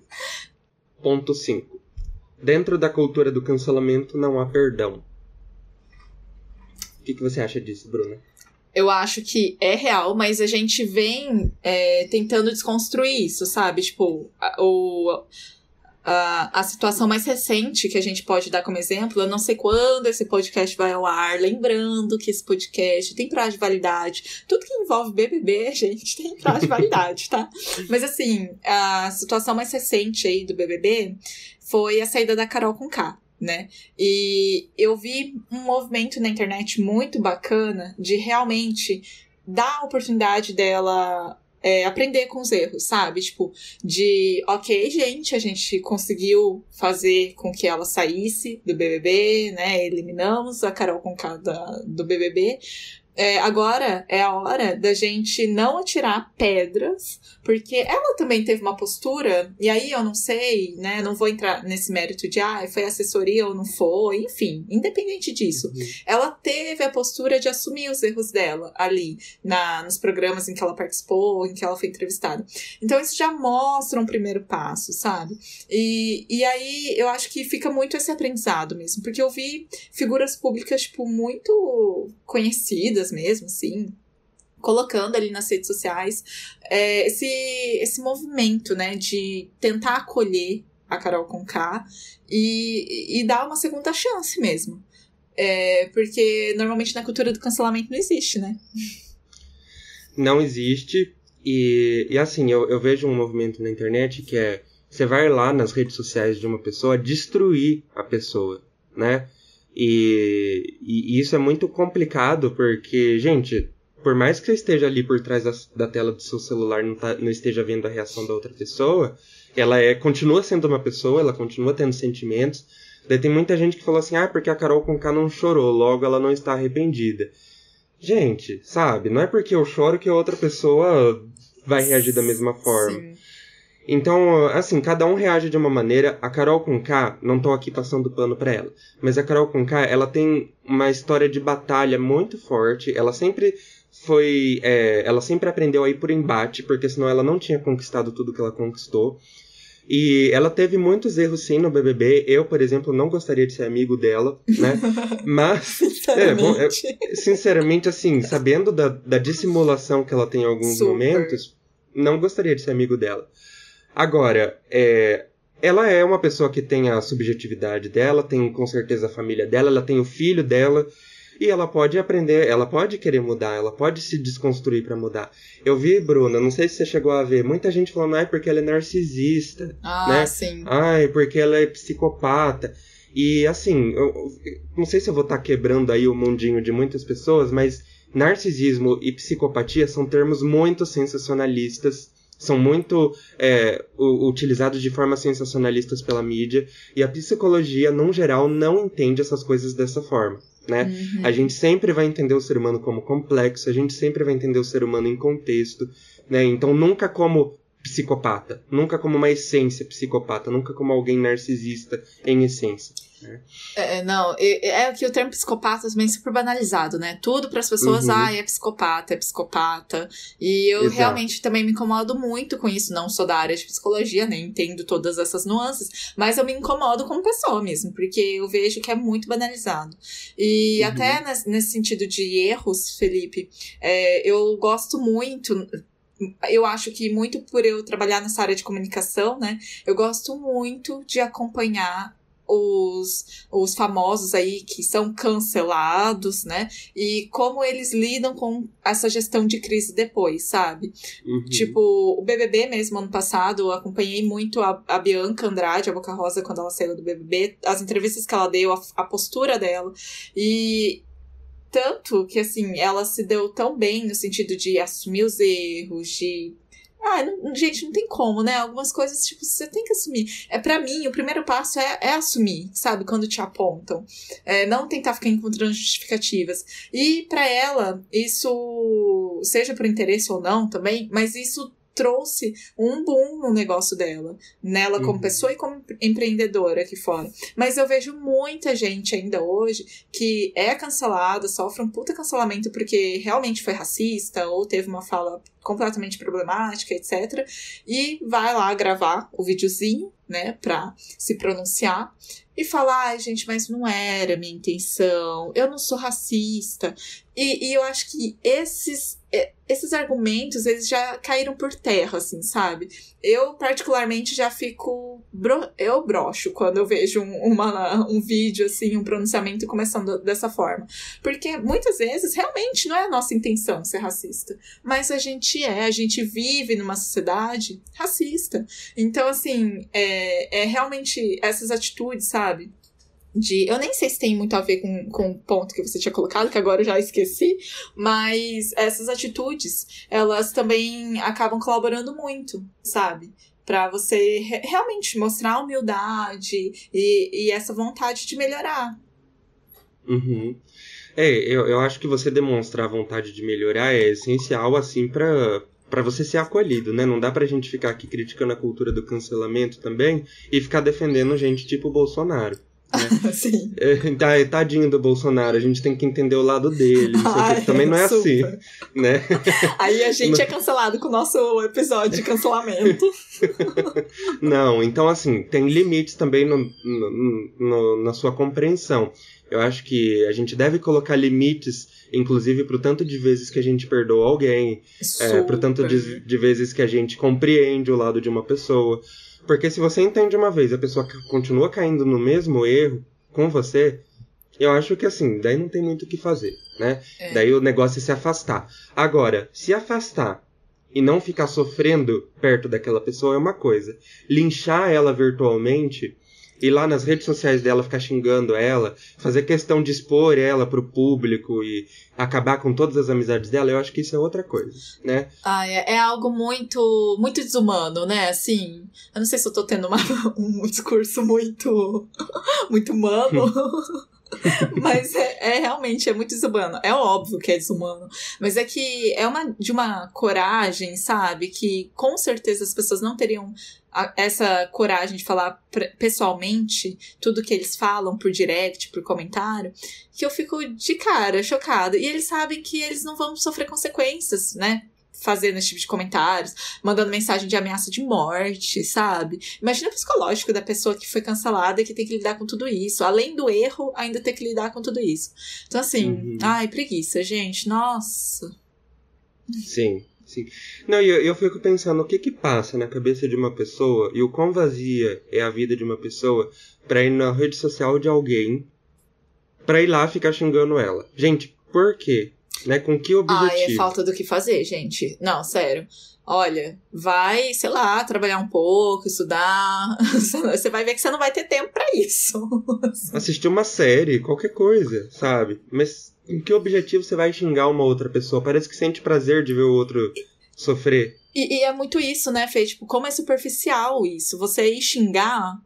Ponto 5. Dentro da cultura do cancelamento não há perdão. O que, que você acha disso, Bruna? Eu acho que é real, mas a gente vem é, tentando desconstruir isso, sabe? Tipo, o, a, a situação mais recente que a gente pode dar como exemplo, eu não sei quando esse podcast vai ao ar, lembrando que esse podcast tem prazo de validade. Tudo que envolve BBB, gente, tem prazo de validade, tá? Mas assim, a situação mais recente aí do BBB foi a saída da Carol com K. Né? E eu vi um movimento na internet muito bacana de realmente dar a oportunidade dela é, aprender com os erros, sabe? Tipo, de, ok, gente, a gente conseguiu fazer com que ela saísse do BBB, né? Eliminamos a Carol com cada do BBB, é, agora é a hora da gente não atirar pedras, porque ela também teve uma postura, e aí eu não sei, né? Não vou entrar nesse mérito de ah, foi assessoria ou não foi, enfim, independente disso. Uhum. Ela teve a postura de assumir os erros dela ali, na, nos programas em que ela participou, em que ela foi entrevistada. Então isso já mostra um primeiro passo, sabe? E, e aí eu acho que fica muito esse aprendizado mesmo, porque eu vi figuras públicas, tipo, muito conhecidas mesmo, sim. colocando ali nas redes sociais é, esse, esse movimento, né, de tentar acolher a Carol com K e, e dar uma segunda chance mesmo. É, porque normalmente na cultura do cancelamento não existe, né? Não existe. E, e assim, eu, eu vejo um movimento na internet que é você vai lá nas redes sociais de uma pessoa destruir a pessoa, né? E, e, isso é muito complicado porque, gente, por mais que você esteja ali por trás da, da tela do seu celular não, tá, não esteja vendo a reação da outra pessoa, ela é continua sendo uma pessoa, ela continua tendo sentimentos. Daí tem muita gente que falou assim, ah, porque a Carol com K não chorou, logo ela não está arrependida. Gente, sabe, não é porque eu choro que a outra pessoa vai reagir da mesma forma. Sim. Então, assim, cada um reage de uma maneira. A Carol com K, não tô aqui passando pano pra ela, mas a Carol com K, ela tem uma história de batalha muito forte. Ela sempre foi. É, ela sempre aprendeu a ir por embate, porque senão ela não tinha conquistado tudo que ela conquistou. E ela teve muitos erros sim no BBB. Eu, por exemplo, não gostaria de ser amigo dela, né? Mas. sinceramente. É, bom, é, sinceramente, assim, sabendo da, da dissimulação que ela tem em alguns Super. momentos, não gostaria de ser amigo dela. Agora, é, ela é uma pessoa que tem a subjetividade dela, tem com certeza a família dela, ela tem o filho dela. E ela pode aprender, ela pode querer mudar, ela pode se desconstruir para mudar. Eu vi, Bruna, não sei se você chegou a ver, muita gente falando, ai, porque ela é narcisista. Ah, né? sim. Ai, porque ela é psicopata. E assim, eu, não sei se eu vou estar tá quebrando aí o mundinho de muitas pessoas, mas narcisismo e psicopatia são termos muito sensacionalistas são muito é, utilizados de forma sensacionalistas pela mídia e a psicologia, no geral, não entende essas coisas dessa forma. Né? Uhum. A gente sempre vai entender o ser humano como complexo, a gente sempre vai entender o ser humano em contexto, né? Então nunca como psicopata, nunca como uma essência psicopata, nunca como alguém narcisista em essência. Né? É, é não, é, é, que o termo psicopata também é super banalizado, né? Tudo para as pessoas, uhum. ah, é psicopata, é psicopata. E eu Exato. realmente também me incomodo muito com isso. Não sou da área de psicologia, nem entendo todas essas nuances, mas eu me incomodo como pessoa mesmo, porque eu vejo que é muito banalizado. E uhum. até nesse, nesse, sentido de erros, Felipe, é, eu gosto muito eu acho que muito por eu trabalhar nessa área de comunicação, né? Eu gosto muito de acompanhar os, os famosos aí que são cancelados, né? E como eles lidam com essa gestão de crise depois, sabe? Uhum. Tipo, o BBB mesmo, ano passado, eu acompanhei muito a, a Bianca Andrade, a Boca Rosa, quando ela saiu do BBB, as entrevistas que ela deu, a, a postura dela. E tanto que, assim, ela se deu tão bem no sentido de assumir os erros, de ah, não, gente, não tem como, né? Algumas coisas, tipo, você tem que assumir. É para mim, o primeiro passo é, é assumir, sabe? Quando te apontam. É, não tentar ficar encontrando justificativas. E para ela, isso, seja por interesse ou não também, mas isso trouxe um boom no negócio dela, nela como uhum. pessoa e como empreendedora aqui fora. Mas eu vejo muita gente ainda hoje que é cancelada, sofre um puta cancelamento porque realmente foi racista ou teve uma fala completamente problemática, etc. E vai lá gravar o videozinho, né, pra se pronunciar e falar, ai, gente, mas não era minha intenção, eu não sou racista. E, e eu acho que esses é, esses argumentos, eles já caíram por terra, assim, sabe? Eu, particularmente, já fico. Bro... Eu brocho quando eu vejo um, uma, um vídeo, assim, um pronunciamento começando dessa forma. Porque muitas vezes, realmente, não é a nossa intenção ser racista. Mas a gente é, a gente vive numa sociedade racista. Então, assim, é, é realmente essas atitudes, sabe? de. Eu nem sei se tem muito a ver com, com o ponto que você tinha colocado, que agora eu já esqueci, mas essas atitudes, elas também acabam colaborando muito, sabe? Para você re realmente mostrar humildade e, e essa vontade de melhorar. Uhum. É, eu, eu acho que você demonstrar vontade de melhorar é essencial, assim, para para você ser acolhido, né? Não dá pra gente ficar aqui criticando a cultura do cancelamento também e ficar defendendo gente tipo o Bolsonaro. Né? Sim. É, tadinho do Bolsonaro, a gente tem que entender o lado dele. Ai, também não é super. assim, né? Aí a gente é cancelado com o nosso episódio de cancelamento. não, então assim, tem limites também no, no, no, na sua compreensão. Eu acho que a gente deve colocar limites, inclusive pro tanto de vezes que a gente perdoa alguém, é, pro tanto de, de vezes que a gente compreende o lado de uma pessoa. Porque se você entende uma vez a pessoa continua caindo no mesmo erro com você, eu acho que assim, daí não tem muito o que fazer, né? É. Daí o negócio é se afastar. Agora, se afastar e não ficar sofrendo perto daquela pessoa é uma coisa. Linchar ela virtualmente ir lá nas redes sociais dela ficar xingando ela, fazer questão de expor ela pro público e acabar com todas as amizades dela, eu acho que isso é outra coisa, né? Ah, é, é algo muito muito desumano, né? Assim, eu não sei se eu tô tendo uma, um discurso muito muito humano. mas é, é, realmente é muito desumano. É óbvio que é desumano. Mas é que é uma de uma coragem, sabe? Que com certeza as pessoas não teriam a, essa coragem de falar pessoalmente tudo que eles falam por direct, por comentário, que eu fico de cara, chocada. E eles sabem que eles não vão sofrer consequências, né? Fazendo esse tipo de comentários, mandando mensagem de ameaça de morte, sabe? Imagina o psicológico da pessoa que foi cancelada e que tem que lidar com tudo isso. Além do erro, ainda ter que lidar com tudo isso. Então, assim, uhum. ai, preguiça, gente. Nossa. Sim. Sim. Não, e eu, eu fico pensando o que que passa na cabeça de uma pessoa e o quão vazia é a vida de uma pessoa pra ir na rede social de alguém pra ir lá ficar xingando ela. Gente, por quê? Né? Com que objetivo? Ah, é falta do que fazer, gente. Não, sério. Olha, vai, sei lá, trabalhar um pouco, estudar. Você vai ver que você não vai ter tempo para isso. Assistir uma série, qualquer coisa, sabe? Mas em que objetivo você vai xingar uma outra pessoa? Parece que sente prazer de ver o outro sofrer. E, e é muito isso, né, Fê? Tipo, como é superficial isso. Você ir xingar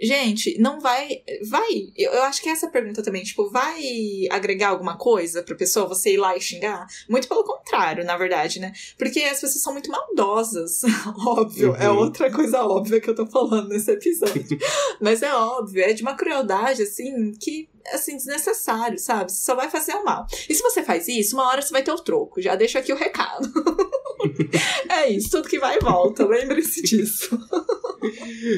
Gente, não vai. Vai. Eu, acho que essa pergunta também, tipo, vai agregar alguma coisa pra pessoa você ir lá e xingar? Muito pelo contrário, na verdade, né? Porque as pessoas são muito maldosas. óbvio. É uhum. É outra coisa óbvia que eu tô falando nesse episódio. Mas é óbvio, é de uma crueldade, assim, que assim, desnecessário, sabe? Você só vai fazer o mal. E se você faz isso, uma hora você vai ter o troco. Já deixo aqui o recado. é isso, tudo que vai e volta. Lembre-se disso.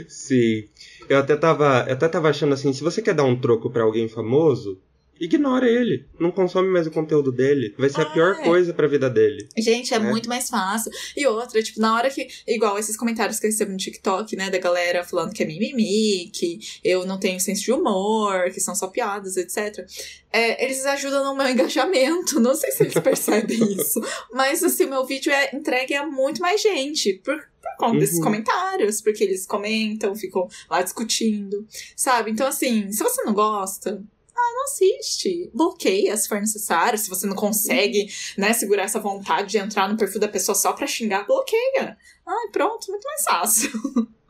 Sim. Eu até tava, eu até tava achando assim, se você quer dar um troco para alguém famoso, ignora ele. Não consome mais o conteúdo dele. Vai ser ah, a pior é. coisa pra vida dele. Gente, é, é, muito mais fácil. E outra, tipo, na hora que. Igual esses comentários que eu recebo no TikTok, né? Da galera falando que é mimimi, que eu não tenho senso de humor, que são só piadas, etc. É, eles ajudam no meu engajamento. Não sei se eles percebem isso. Mas, assim, o meu vídeo é entregue a muito mais gente. Por, por conta uhum. desses comentários, porque eles comentam, ficam lá discutindo, sabe? Então, assim, se você não gosta, ah, não assiste. Bloqueia se for necessário. Se você não consegue, né, segurar essa vontade de entrar no perfil da pessoa só pra xingar, bloqueia. Ah, pronto, muito mais fácil.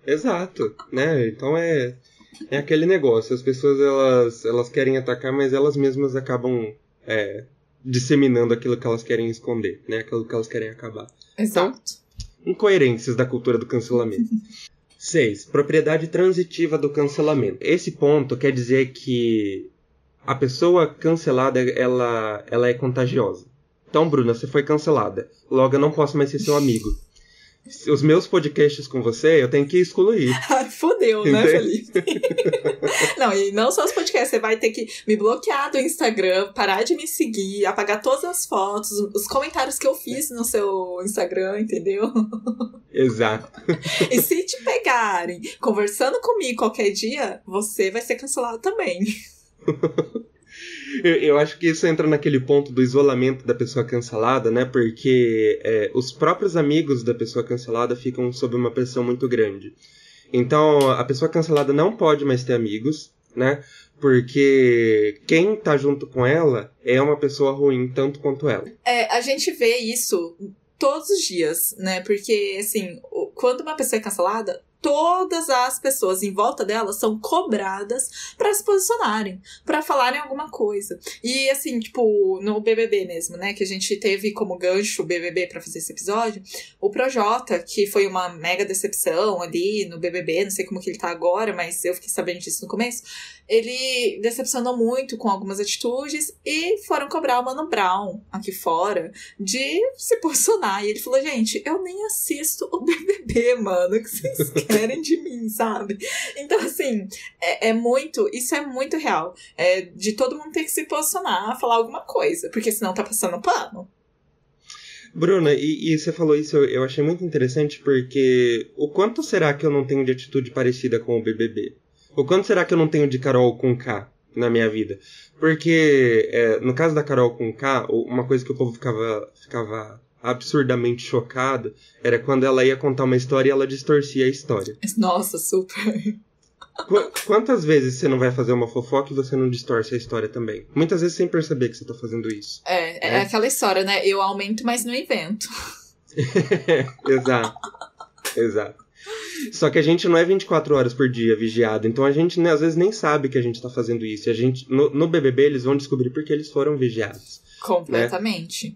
Exato, né? Então é é aquele negócio. As pessoas elas elas querem atacar, mas elas mesmas acabam é, disseminando aquilo que elas querem esconder, né? Aquilo que elas querem acabar. Exato. Então, incoerências da cultura do cancelamento. 6. Propriedade transitiva do cancelamento. Esse ponto quer dizer que a pessoa cancelada ela, ela é contagiosa. Então, Bruna, você foi cancelada. Logo, eu não posso mais ser seu amigo os meus podcasts com você, eu tenho que excluir. Ai, fodeu, né, Felipe? não, e não só os podcasts, você vai ter que me bloquear do Instagram, parar de me seguir, apagar todas as fotos, os comentários que eu fiz no seu Instagram, entendeu? Exato. e se te pegarem conversando comigo qualquer dia, você vai ser cancelado também. Eu, eu, acho que isso entra naquele ponto do isolamento da pessoa cancelada, né? Porque é, os próprios amigos da pessoa cancelada ficam sob uma pressão muito grande. Então, a pessoa cancelada não pode mais ter amigos, né? Porque quem tá junto com ela é uma pessoa ruim tanto quanto ela. É, a gente vê isso todos os dias, né? Porque, assim, quando uma pessoa é cancelada, todas as pessoas em volta dela são cobradas para se posicionarem, para falarem alguma coisa. E assim, tipo, no BBB mesmo, né, que a gente teve como gancho o BBB para fazer esse episódio, o Projota, que foi uma mega decepção ali no BBB, não sei como que ele tá agora, mas eu fiquei sabendo disso no começo. Ele decepcionou muito com algumas atitudes e foram cobrar o Mano Brown aqui fora de se posicionar. E ele falou: gente, eu nem assisto o BBB, mano. O que vocês querem? de mim, sabe? Então, assim, é, é muito. Isso é muito real. É de todo mundo ter que se posicionar, falar alguma coisa, porque senão tá passando pano. Bruna, e, e, você falou isso, eu, eu achei muito interessante porque o quanto será que eu não tenho de atitude parecida com o BBB? O quanto será que eu não tenho de Carol com K na minha vida? Porque, é, no caso da Carol com K, uma coisa que o povo ficava, ficava absurdamente chocado era quando ela ia contar uma história e ela distorcia a história. Nossa, super. Qu quantas vezes você não vai fazer uma fofoca e você não distorce a história também? Muitas vezes sem perceber que você tá fazendo isso. É, é, é aquela história, né? Eu aumento, mas não invento. exato. Exato. Só que a gente não é 24 horas por dia vigiado, então a gente né, às vezes nem sabe que a gente tá fazendo isso. E a gente, no, no BBB eles vão descobrir porque eles foram vigiados. Né? Completamente. Né?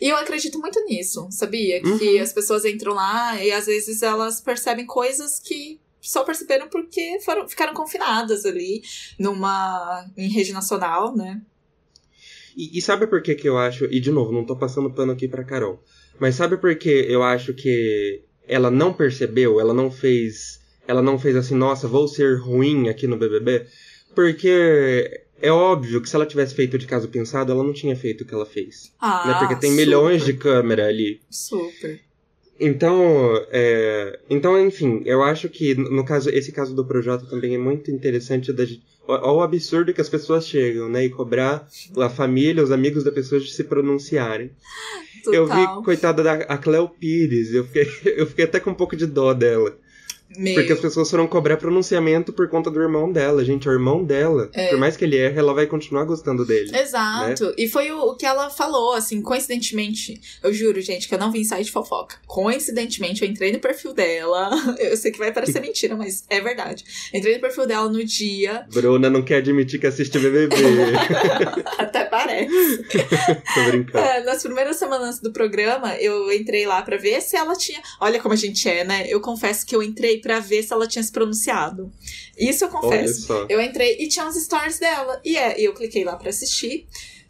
E eu acredito muito nisso, sabia? Que uhum. as pessoas entram lá e às vezes elas percebem coisas que só perceberam porque foram, ficaram confinadas ali numa em rede nacional, né? E, e, sabe por que que eu acho, e de novo, não tô passando pano aqui pra Carol, mas sabe por que eu acho que ela não percebeu, ela não fez, ela não fez assim, nossa, vou ser ruim aqui no BBB? Porque é óbvio que se ela tivesse feito de caso pensado, ela não tinha feito o que ela fez. Ah, né? Porque tem super. milhões de câmera ali. Super. Então, é, então, enfim, eu acho que no caso, esse caso do Projota também é muito interessante da Olha o absurdo que as pessoas chegam, né? E cobrar a família, os amigos da pessoa de se pronunciarem. Total. Eu vi, coitada da a Cleo Pires, eu fiquei, eu fiquei até com um pouco de dó dela. Meu. Porque as pessoas foram cobrar pronunciamento por conta do irmão dela. Gente, o irmão dela, é. por mais que ele erre, ela vai continuar gostando dele. Exato. Né? E foi o, o, que ela falou, assim, coincidentemente. Eu juro, gente, que eu não vim sair de fofoca. Coincidentemente, eu entrei no perfil dela. Eu sei que vai parecer mentira, mas é verdade. Entrei no perfil dela no dia. Bruna não quer admitir que assiste BBB. Até parece. Tô brincando. É, nas primeiras semanas do programa, eu entrei lá para ver se ela tinha. Olha como a gente é, né? Eu confesso que eu entrei entrei para ver se ela tinha se pronunciado. Isso eu confesso. Eu entrei e tinha uns stories dela. E é, eu cliquei lá para assistir.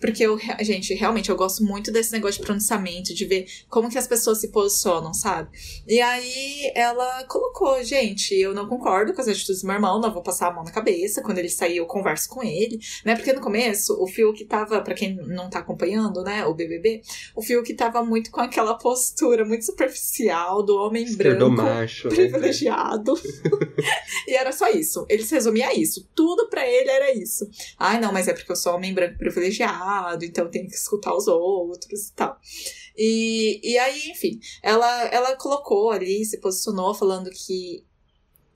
Porque eu, gente, realmente eu gosto muito desse negócio de pronunciamento, de ver como que as pessoas se posicionam, sabe? E aí ela colocou, gente, eu não concordo com as atitudes do meu irmão, não vou passar a mão na cabeça. Quando ele sair, eu converso com ele, né? Porque no começo, o Fio que tava, para quem não tá acompanhando, né, o BBB, o Fio que tava muito com aquela postura muito superficial do homem branco macho, né? privilegiado. Né? e era só isso. Ele se resumia a isso. Tudo para ele era isso. Ai, não, mas é porque eu sou homem branco privilegiado então tem que escutar os outros e tal. E, e aí, enfim, ela, ela colocou ali, se posicionou falando que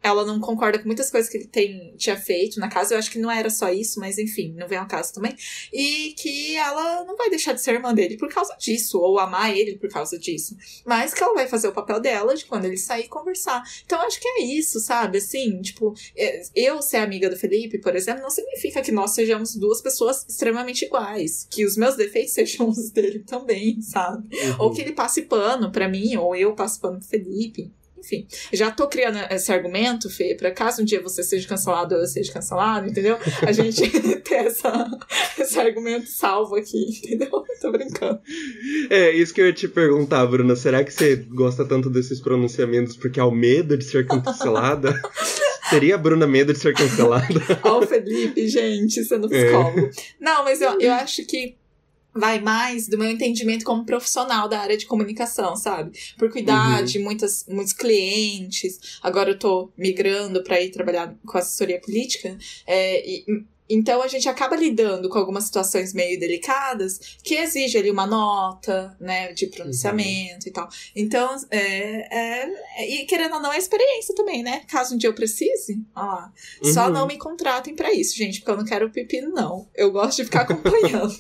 ela não concorda com muitas coisas que ele tem, tinha feito na casa. Eu acho que não era só isso, mas enfim, não vem ao caso também. E que ela não vai deixar de ser irmã dele por causa disso, ou amar ele por causa disso. Mas que ela vai fazer o papel dela de quando ele sair conversar. Então eu acho que é isso, sabe? Assim, tipo, é, eu ser amiga do Felipe, por exemplo, não significa que nós sejamos duas pessoas extremamente iguais. Que os meus defeitos sejam os dele também, sabe? Uhum. Ou que ele passe pano pra mim, ou eu passe pano pro Felipe. Enfim, já tô criando esse argumento, Fê, pra caso um dia você seja cancelado ou eu seja cancelado, entendeu? A gente ter essa, esse argumento salvo aqui, entendeu? Tô brincando. É, isso que eu ia te perguntar, Bruna. Será que você gosta tanto desses pronunciamentos porque há o medo de ser cancelada? Teria a Bruna medo de ser cancelada? Ó, o Felipe, gente, sendo psicólogo. É. Não, mas eu, eu acho que vai mais do meu entendimento como profissional da área de comunicação, sabe? Por cuidar uhum. de muitas, muitos clientes. Agora eu tô migrando para ir trabalhar com assessoria política. É, e, então a gente acaba lidando com algumas situações meio delicadas que exige ali uma nota, né, de pronunciamento uhum. e tal. Então, é, é, e querendo ou não, é experiência também, né? Caso um dia eu precise, ó lá. Uhum. Só não me contratem para isso, gente, porque eu não quero pepino, não. Eu gosto de ficar acompanhando.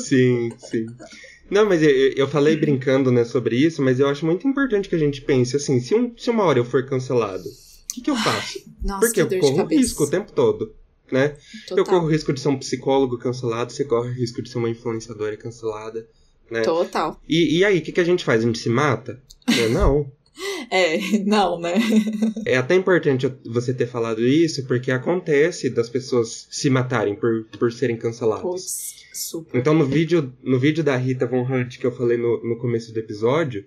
Sim, sim. Não, mas eu, eu falei brincando né, sobre isso, mas eu acho muito importante que a gente pense assim: se, um, se uma hora eu for cancelado, o que, que eu faço? Nossa, Porque eu corro risco o tempo todo. Né? Eu corro risco de ser um psicólogo cancelado, você corre o risco de ser uma influenciadora cancelada. Né? Total. E, e aí, o que, que a gente faz? A gente se mata? É, não. É, não, né? é até importante você ter falado isso, porque acontece das pessoas se matarem por, por serem canceladas. Puts, super. Então, no vídeo, no vídeo da Rita Von Hunt que eu falei no, no começo do episódio,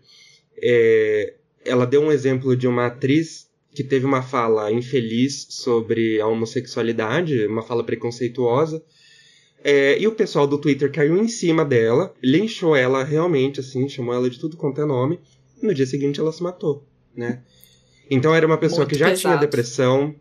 é, ela deu um exemplo de uma atriz que teve uma fala infeliz sobre a homossexualidade, uma fala preconceituosa. É, e o pessoal do Twitter caiu em cima dela, linchou ela realmente, assim, chamou ela de tudo quanto é nome. No dia seguinte ela se matou, né? Então era uma pessoa Muito que já pesado. tinha depressão,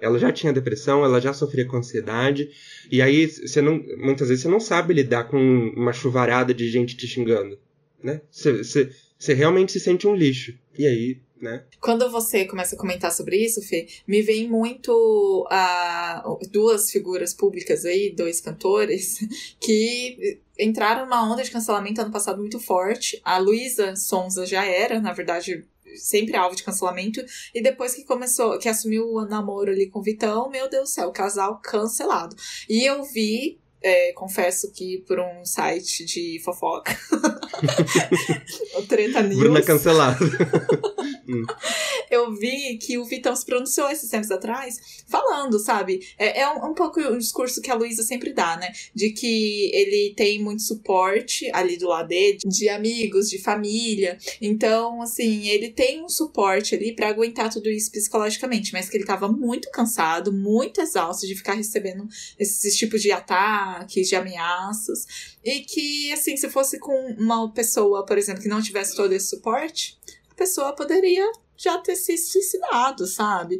ela já tinha depressão, ela já sofria com ansiedade, e aí você não, muitas vezes você não sabe lidar com uma chuvarada de gente te xingando, né? Você, você, você realmente se sente um lixo. E aí né? Quando você começa a comentar sobre isso, Fê, me vem muito a duas figuras públicas aí, dois cantores, que entraram numa onda de cancelamento ano passado muito forte. A Luísa Sonza já era, na verdade, sempre alvo de cancelamento. E depois que começou, que assumiu o namoro ali com o Vitão, meu Deus do céu, casal cancelado. E eu vi é, confesso que por um site de fofoca. o Treta News. Bruna cancelada. eu vi que o Vitão se pronunciou esses tempos atrás, falando, sabe? É, é um, um, pouco o discurso que a Luísa sempre dá, né? De que ele tem muito suporte ali do lado dele, de amigos, de família. Então, assim, ele tem um suporte ali para aguentar tudo isso psicologicamente, mas que ele tava muito cansado, muito exausto de ficar recebendo esses tipos de ataques, de ameaças. E que, assim, se fosse com uma pessoa, por exemplo, que não tivesse todo esse suporte, pessoa poderia já ter se suicidado, sabe?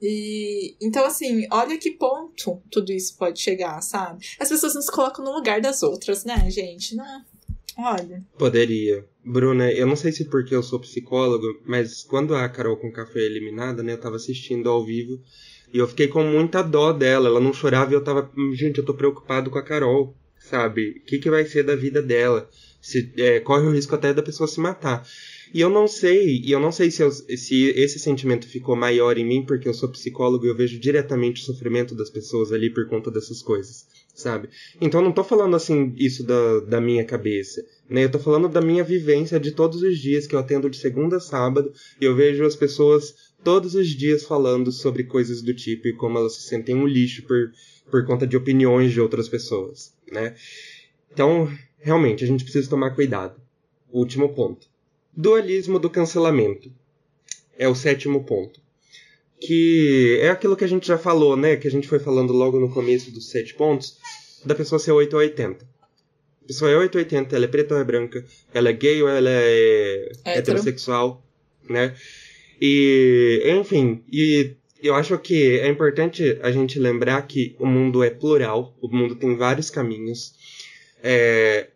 E então, assim, olha que ponto tudo isso pode chegar, sabe? As pessoas não se colocam no lugar das outras, né, gente? Né? Olha. Poderia. Bruna, eu não sei se porque eu sou psicólogo, mas quando a Carol com foi eliminada, né, eu tava assistindo ao vivo e eu fiquei com muita dó dela. Ela não chorava e eu tava, gente, eu tô preocupado com a Carol, sabe? O que, que vai ser da vida dela? Se, é, corre o risco até da pessoa se matar. E eu não sei, e eu não sei se, eu, se esse sentimento ficou maior em mim porque eu sou psicólogo e eu vejo diretamente o sofrimento das pessoas ali por conta dessas coisas, sabe? Então eu não tô falando assim isso da, da minha cabeça, né? Eu tô falando da minha vivência de todos os dias que eu atendo de segunda a sábado e eu vejo as pessoas todos os dias falando sobre coisas do tipo e como elas se sentem um lixo por, por conta de opiniões de outras pessoas, né? Então, realmente, a gente precisa tomar cuidado. Último ponto. Dualismo do cancelamento. É o sétimo ponto. Que é aquilo que a gente já falou, né? Que a gente foi falando logo no começo dos sete pontos, da pessoa ser 8 ou 80. A pessoa é 8 ou 80, ela é preta ou é branca, ela é gay ou ela é Hétero. heterossexual, né? E, enfim, e eu acho que é importante a gente lembrar que o mundo é plural, o mundo tem vários caminhos. É,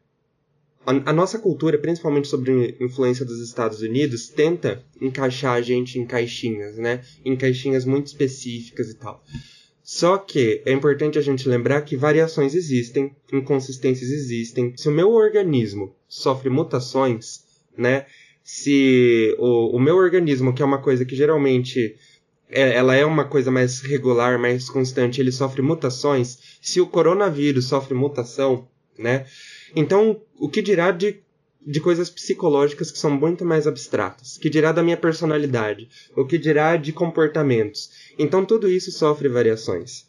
a, a, nossa cultura, principalmente sobre influência dos Estados Unidos, tenta encaixar a gente em caixinhas, né? Em caixinhas muito específicas e tal. Só que é importante a gente lembrar que variações existem, inconsistências existem. Se o meu organismo sofre mutações, né? Se o, o meu organismo, que é uma coisa que geralmente é, ela é uma coisa mais regular, mais constante, ele sofre mutações. Se o coronavírus sofre mutação, né? Então, o que dirá de, de coisas psicológicas que são muito mais abstratas? O que dirá da minha personalidade? O que dirá de comportamentos? Então, tudo isso sofre variações.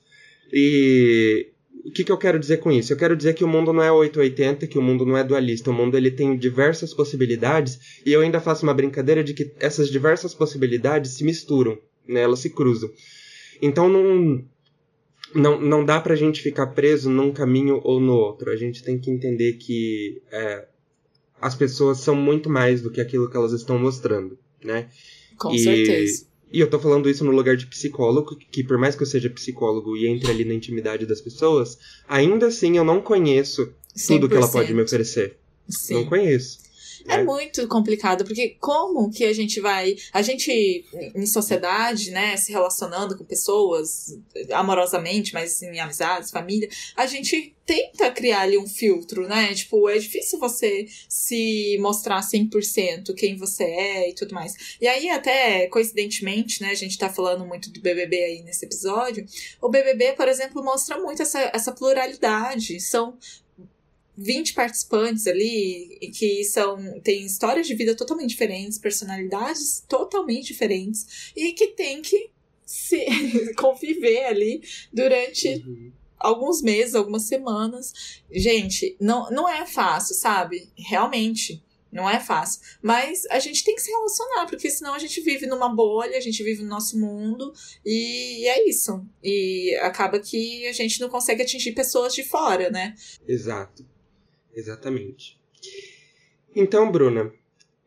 E o que, que eu quero dizer com isso? Eu quero dizer que o mundo não é 880, que o mundo não é dualista. O mundo ele tem diversas possibilidades e eu ainda faço uma brincadeira de que essas diversas possibilidades se misturam, né? elas se cruzam. Então, não, não, não dá pra gente ficar preso num caminho ou no outro. A gente tem que entender que é, as pessoas são muito mais do que aquilo que elas estão mostrando, né? Com e, certeza. E eu tô falando isso no lugar de psicólogo, que por mais que eu seja psicólogo e entre ali na intimidade das pessoas, ainda assim eu não conheço 100%. tudo que ela pode me oferecer. Sim. Não conheço. É, é muito complicado, porque como que a gente vai. A gente, em sociedade, né, se relacionando com pessoas amorosamente, mas em amizades, família, a gente tenta criar ali um filtro, né? Tipo, é difícil você se mostrar 100% quem você é e tudo mais. E aí, até coincidentemente, né, a gente tá falando muito do BBB aí nesse episódio. O BBB, por exemplo, mostra muito essa, essa pluralidade. São 20 participantes ali que são têm histórias de vida totalmente diferentes, personalidades totalmente diferentes e que tem que se conviver ali durante uhum. alguns meses, algumas semanas. Gente, não, não é fácil, sabe? Realmente Não é fácil. Mas a gente tem que se relacionar, porque senão a gente vive numa bolha, a gente vive no nosso mundo e é isso. E acaba que a gente não consegue atingir pessoas de fora, né? Exato. Exatamente. Então, Bruna,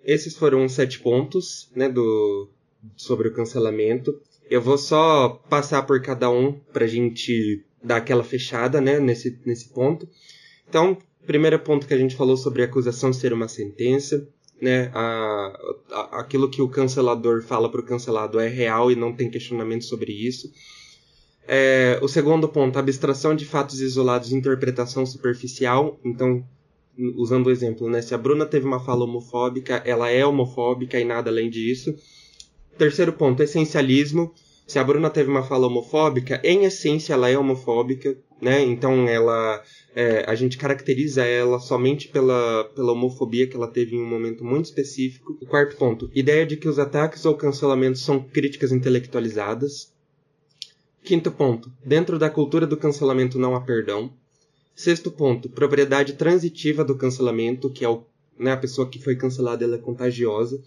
esses foram os sete pontos, né, do, sobre o cancelamento. Eu vou só passar por cada um pra gente dar aquela fechada, né, nesse, nesse ponto. Então, primeiro ponto que a gente falou sobre a acusação ser uma sentença, né, a, a, aquilo que o cancelador fala para o cancelado é real e não tem questionamento sobre isso. É, o segundo ponto, abstração de fatos isolados e interpretação superficial. Então, usando o exemplo, né, se a Bruna teve uma fala homofóbica, ela é homofóbica e nada além disso. Terceiro ponto, essencialismo. Se a Bruna teve uma fala homofóbica, em essência ela é homofóbica, né? Então ela é, a gente caracteriza ela somente pela, pela homofobia que ela teve em um momento muito específico. O quarto ponto, ideia de que os ataques ou cancelamentos são críticas intelectualizadas. Quinto ponto, dentro da cultura do cancelamento não há perdão. Sexto ponto, propriedade transitiva do cancelamento, que é o, né, a pessoa que foi cancelada ela é contagiosa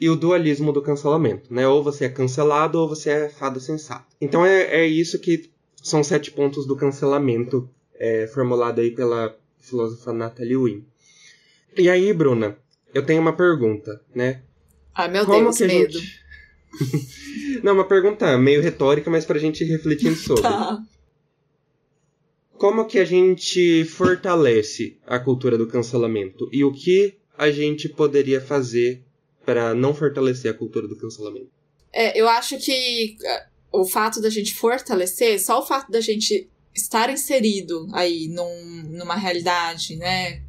e o dualismo do cancelamento, né? Ou você é cancelado ou você é fada sensata. Então é, é isso que são sete pontos do cancelamento é, formulado aí pela filósofa Natalie Wynne. E aí, Bruna, eu tenho uma pergunta, né? Ah, meu Como Deus, medo. Gente... Não, uma pergunta meio retórica, mas pra gente ir refletindo sobre. tá. Como que a gente fortalece a cultura do cancelamento? E o que a gente poderia fazer para não fortalecer a cultura do cancelamento? É, eu acho que é, o fato da gente fortalecer, só o fato da gente estar inserido aí num, numa realidade, né,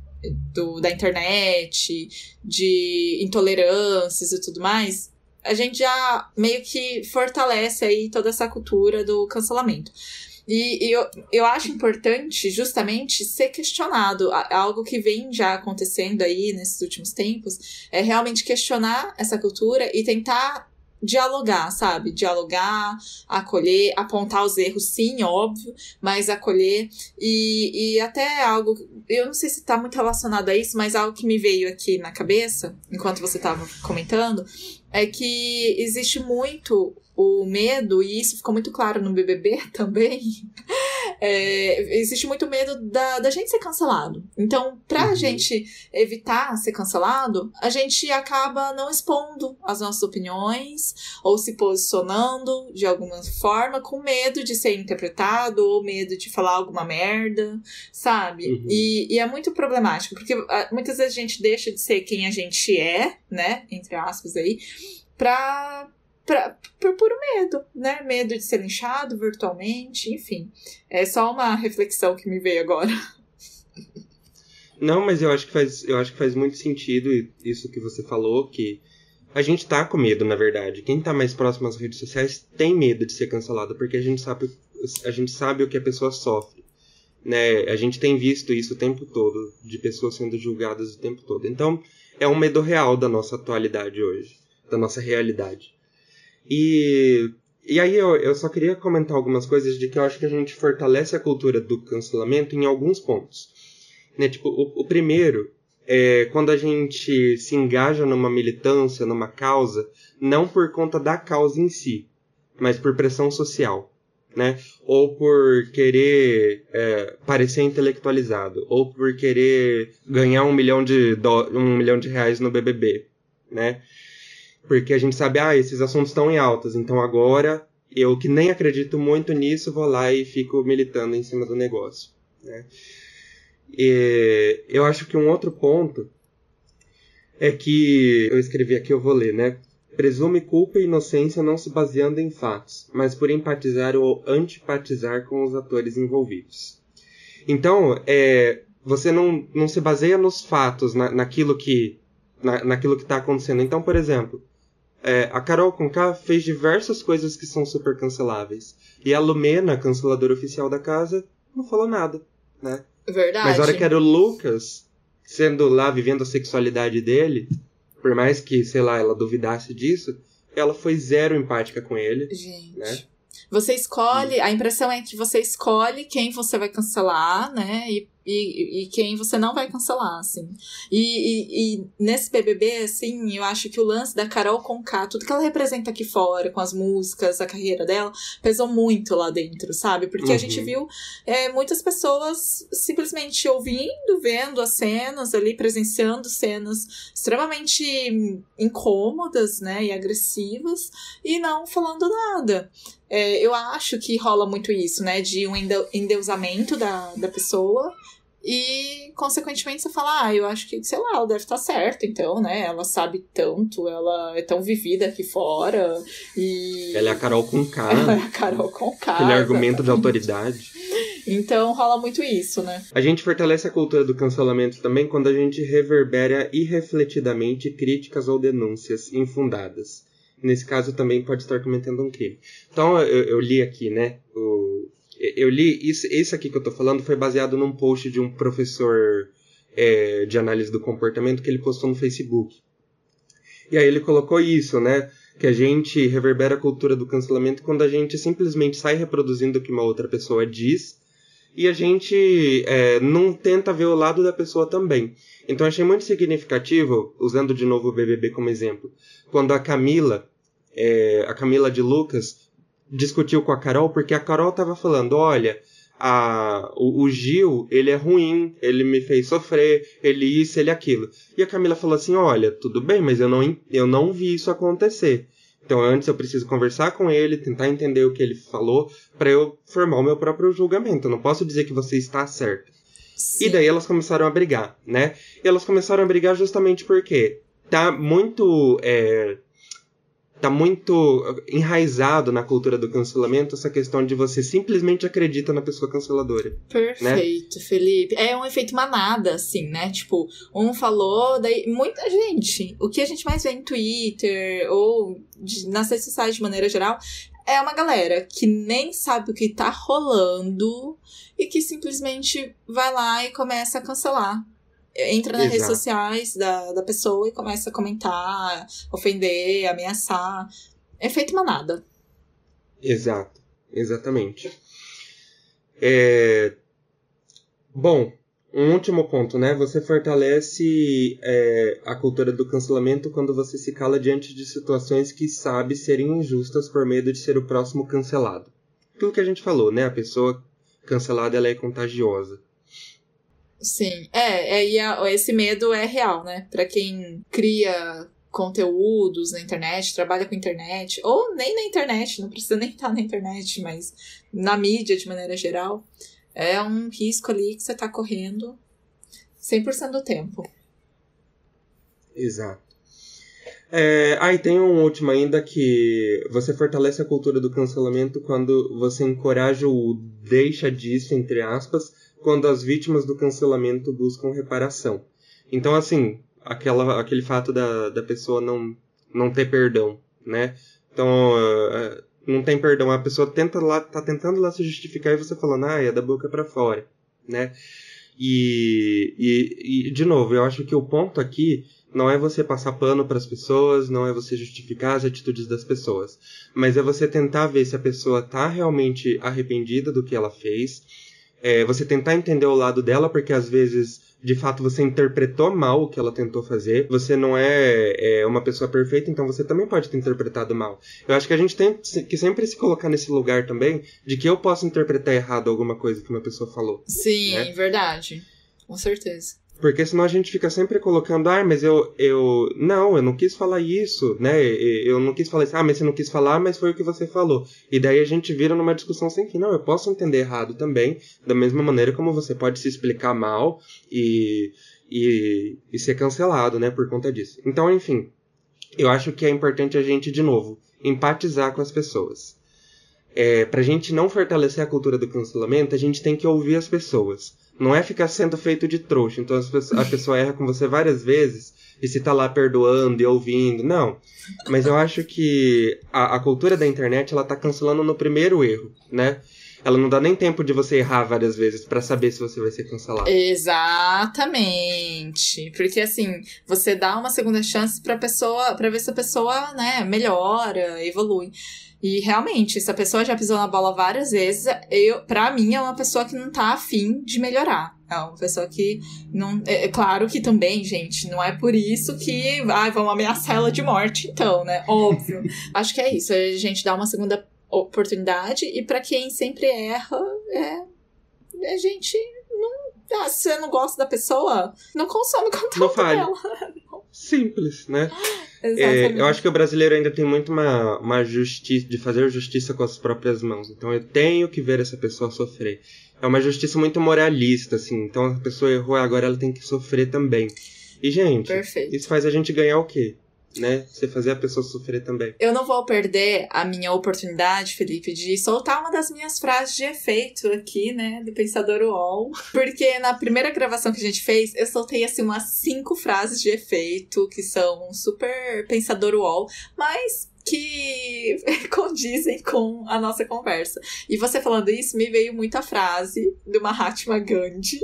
do, da internet, de intolerâncias e tudo mais, a gente já meio que fortalece aí toda essa cultura do cancelamento. E, e eu, eu acho importante justamente ser questionado. Algo que vem já acontecendo aí nesses últimos tempos é realmente questionar essa cultura e tentar dialogar, sabe? Dialogar, acolher, apontar os erros, sim, óbvio, mas acolher. E, e até algo, eu não sei se tá muito relacionado a isso, mas algo que me veio aqui na cabeça, enquanto você tava comentando, é que existe muito o medo, e isso ficou muito claro no BBB também, é, existe muito medo da, da gente ser cancelado. Então, pra uhum. gente evitar ser cancelado, a gente acaba não expondo as nossas opiniões ou se posicionando de alguma forma com medo de ser interpretado ou medo de falar alguma merda, sabe? Uhum. E, e é muito problemático, porque ah, muitas vezes a gente deixa de ser quem a gente é, né? Entre aspas aí, pra pra, por puro medo, né? Medo de ser linchado virtualmente, enfim. É só uma reflexão que me veio agora. Não, mas eu acho que faz, eu acho que faz muito sentido isso que você falou, que a gente tá com medo, na verdade. Quem tá mais próximo às redes sociais tem medo de ser cancelado, porque a gente sabe, a gente sabe o que a pessoa sofre. Né? A gente tem visto isso o tempo todo, de pessoas sendo julgadas o tempo todo. Então, é um medo real da nossa atualidade hoje, da nossa realidade. E, e aí eu, eu só queria comentar algumas coisas de que eu acho que a gente fortalece a cultura do cancelamento em alguns pontos. Né? Tipo, o, o primeiro é quando a gente se engaja numa militância, numa causa, não por conta da causa em si, mas por pressão social. Né? Ou por querer é, parecer intelectualizado, ou por querer ganhar um milhão de, do, um milhão de reais no BBB, né? Porque a gente sabe, ah, esses assuntos estão em altas, então agora eu que nem acredito muito nisso vou lá e fico militando em cima do negócio. Né? E eu acho que um outro ponto é que eu escrevi aqui, eu vou ler, né? Presume culpa e inocência não se baseando em fatos, mas por empatizar ou antipatizar com os atores envolvidos. Então, é, você não, não se baseia nos fatos, na, naquilo que na, naquilo que está acontecendo. Então, por exemplo, é, a Carol Conká fez diversas coisas que são super canceláveis. E a Lumena, canceladora oficial da casa, não falou nada, né? Verdade. Mas a hora que era o Lucas, sendo lá, vivendo a sexualidade dele, por mais que, sei lá, ela duvidasse disso, ela foi zero empática com ele. Gente. Né? Você escolhe, a impressão é que você escolhe quem você vai cancelar, né? E e, e, quem você não vai cancelar, assim. E, e, e, nesse BBB, assim, eu acho que o lance da Carol Conká, tudo que ela representa aqui fora, com as músicas, a carreira dela, pesou muito lá dentro, sabe? Porque uhum. a gente uhum. viu é, muitas pessoas simplesmente ouvindo, vendo as cenas ali, presenciando cenas extremamente incômodas, né, e agressivas, e não falando nada. É, eu acho que rola muito isso, né? De um endeusamento da, da pessoa. E, consequentemente, você fala, ah, eu acho que, sei lá, ela deve estar certa, então, né? Ela sabe tanto, ela é tão vivida aqui fora. E. Ela é a Carol com K. Ela é a Carol com K. Aquele argumento de autoridade. Então rola muito isso, né? A gente fortalece a cultura do cancelamento também quando a gente reverbera irrefletidamente críticas ou denúncias infundadas nesse caso também pode estar cometendo um crime. Então eu, eu li aqui, né? O, eu li isso, isso aqui que eu tô falando foi baseado num post de um professor é, de análise do comportamento que ele postou no Facebook. E aí ele colocou isso, né? Que a gente reverbera a cultura do cancelamento quando a gente simplesmente sai reproduzindo o que uma outra pessoa diz e a gente é, não tenta ver o lado da pessoa também. Então achei muito significativo, usando de novo o BBB como exemplo, quando a Camila é, a Camila de Lucas discutiu com a Carol porque a Carol estava falando, olha, a, o, o, Gil, ele é ruim, ele me fez sofrer, ele isso, ele aquilo. E a Camila falou assim, olha, tudo bem, mas eu não, eu não vi isso acontecer. Então antes eu preciso conversar com ele, tentar entender o que ele falou, para eu formar o meu próprio julgamento. Eu não posso dizer que você está certo. Sim. E daí elas começaram a brigar, né? E elas começaram a brigar justamente porque tá muito é, tá muito enraizado na cultura do cancelamento essa questão de você simplesmente acredita na pessoa canceladora. Né? Perfeito, né? Felipe. É um efeito manada, assim, né? Tipo, um falou, daí muita gente. O que a gente mais vê em Twitter ou de, nas redes sociais de maneira geral é uma galera que nem sabe o que tá rolando e que simplesmente vai lá e começa a cancelar entra nas Exato. redes sociais da, da pessoa e começa a comentar, ofender, ameaçar. É feito manada. Exato, exatamente. É... Bom, um último ponto, né? Você fortalece é, a cultura do cancelamento quando você se cala diante de situações que sabe serem injustas por medo de ser o próximo cancelado. Aquilo que a gente falou, né? A pessoa cancelada ela é contagiosa. Sim, é, é e a, esse medo é real, né? Para quem cria conteúdos na internet, trabalha com internet, ou nem na internet, não precisa nem estar na internet, mas na mídia de maneira geral, é um risco ali que você está correndo 100% do tempo. Exato. É, ah, e tem um último ainda que você fortalece a cultura do cancelamento quando você encoraja o deixa disso, entre aspas, quando as vítimas do cancelamento buscam reparação. Então, assim, aquela, aquele fato da, da pessoa não, não ter perdão, né? Então, uh, não tem perdão. A pessoa tenta lá, tá tentando lá se justificar e você falando, ah, é da boca para fora, né? E, e, e, de novo, eu acho que o ponto aqui não é você passar pano para as pessoas, não é você justificar as atitudes das pessoas, mas é você tentar ver se a pessoa tá realmente arrependida do que ela fez, é, você tentar entender o lado dela, porque às vezes de fato você interpretou mal o que ela tentou fazer. Você não é, é, uma pessoa perfeita, então você também pode ter interpretado mal. Eu acho que a gente tem que sempre se colocar nesse lugar também de que eu posso interpretar errado alguma coisa que uma pessoa falou. Sim, né? verdade. Com certeza. Porque senão a gente fica sempre colocando, ah, mas eu, eu. Não, eu não quis falar isso, né? Eu não quis falar isso, ah, mas você não quis falar, mas foi o que você falou. E daí a gente vira numa discussão sem fim. Não, eu posso entender errado também, da mesma maneira como você pode se explicar mal e, e, e ser cancelado, né, por conta disso. Então, enfim, eu acho que é importante a gente, de novo, empatizar com as pessoas. É, pra gente não fortalecer a cultura do cancelamento, a gente tem que ouvir as pessoas. Não é ficar sendo feito de trouxa. Então a pessoa erra com você várias vezes e se tá lá perdoando e ouvindo. Não. Mas eu acho que a, a cultura da internet ela tá cancelando no primeiro erro, né? Ela não dá nem tempo de você errar várias vezes para saber se você vai ser cancelado. Exatamente. Porque assim, você dá uma segunda chance pra pessoa, para ver se a pessoa, né, melhora, evolui. E realmente, se a pessoa já pisou na bola várias vezes, eu, pra mim é uma pessoa que não tá afim de melhorar. É uma pessoa que não. É, é, claro que também, gente, não é por isso que ah, vão ameaçar ela de morte, então, né? Óbvio. Acho que é isso. A gente dá uma segunda oportunidade e para quem sempre erra, é. A gente não. Ah, se você não gosta da pessoa, não consome conteúdo não fale. dela. Simples, né? É, eu acho que o brasileiro ainda tem muito uma, uma justiça de fazer justiça com as próprias mãos. Então eu tenho que ver essa pessoa sofrer. É uma justiça muito moralista, assim. Então a pessoa errou, agora ela tem que sofrer também. E, gente, Perfeito. isso faz a gente ganhar o quê? Né? Você fazer a pessoa sofrer também. Eu não vou perder a minha oportunidade, Felipe, de soltar uma das minhas frases de efeito aqui, né? Do Pensador UOL. Porque na primeira gravação que a gente fez, eu soltei assim umas cinco frases de efeito que são super Pensador UOL, mas que condizem com a nossa conversa. E você falando isso, me veio muita frase de Mahatma Gandhi,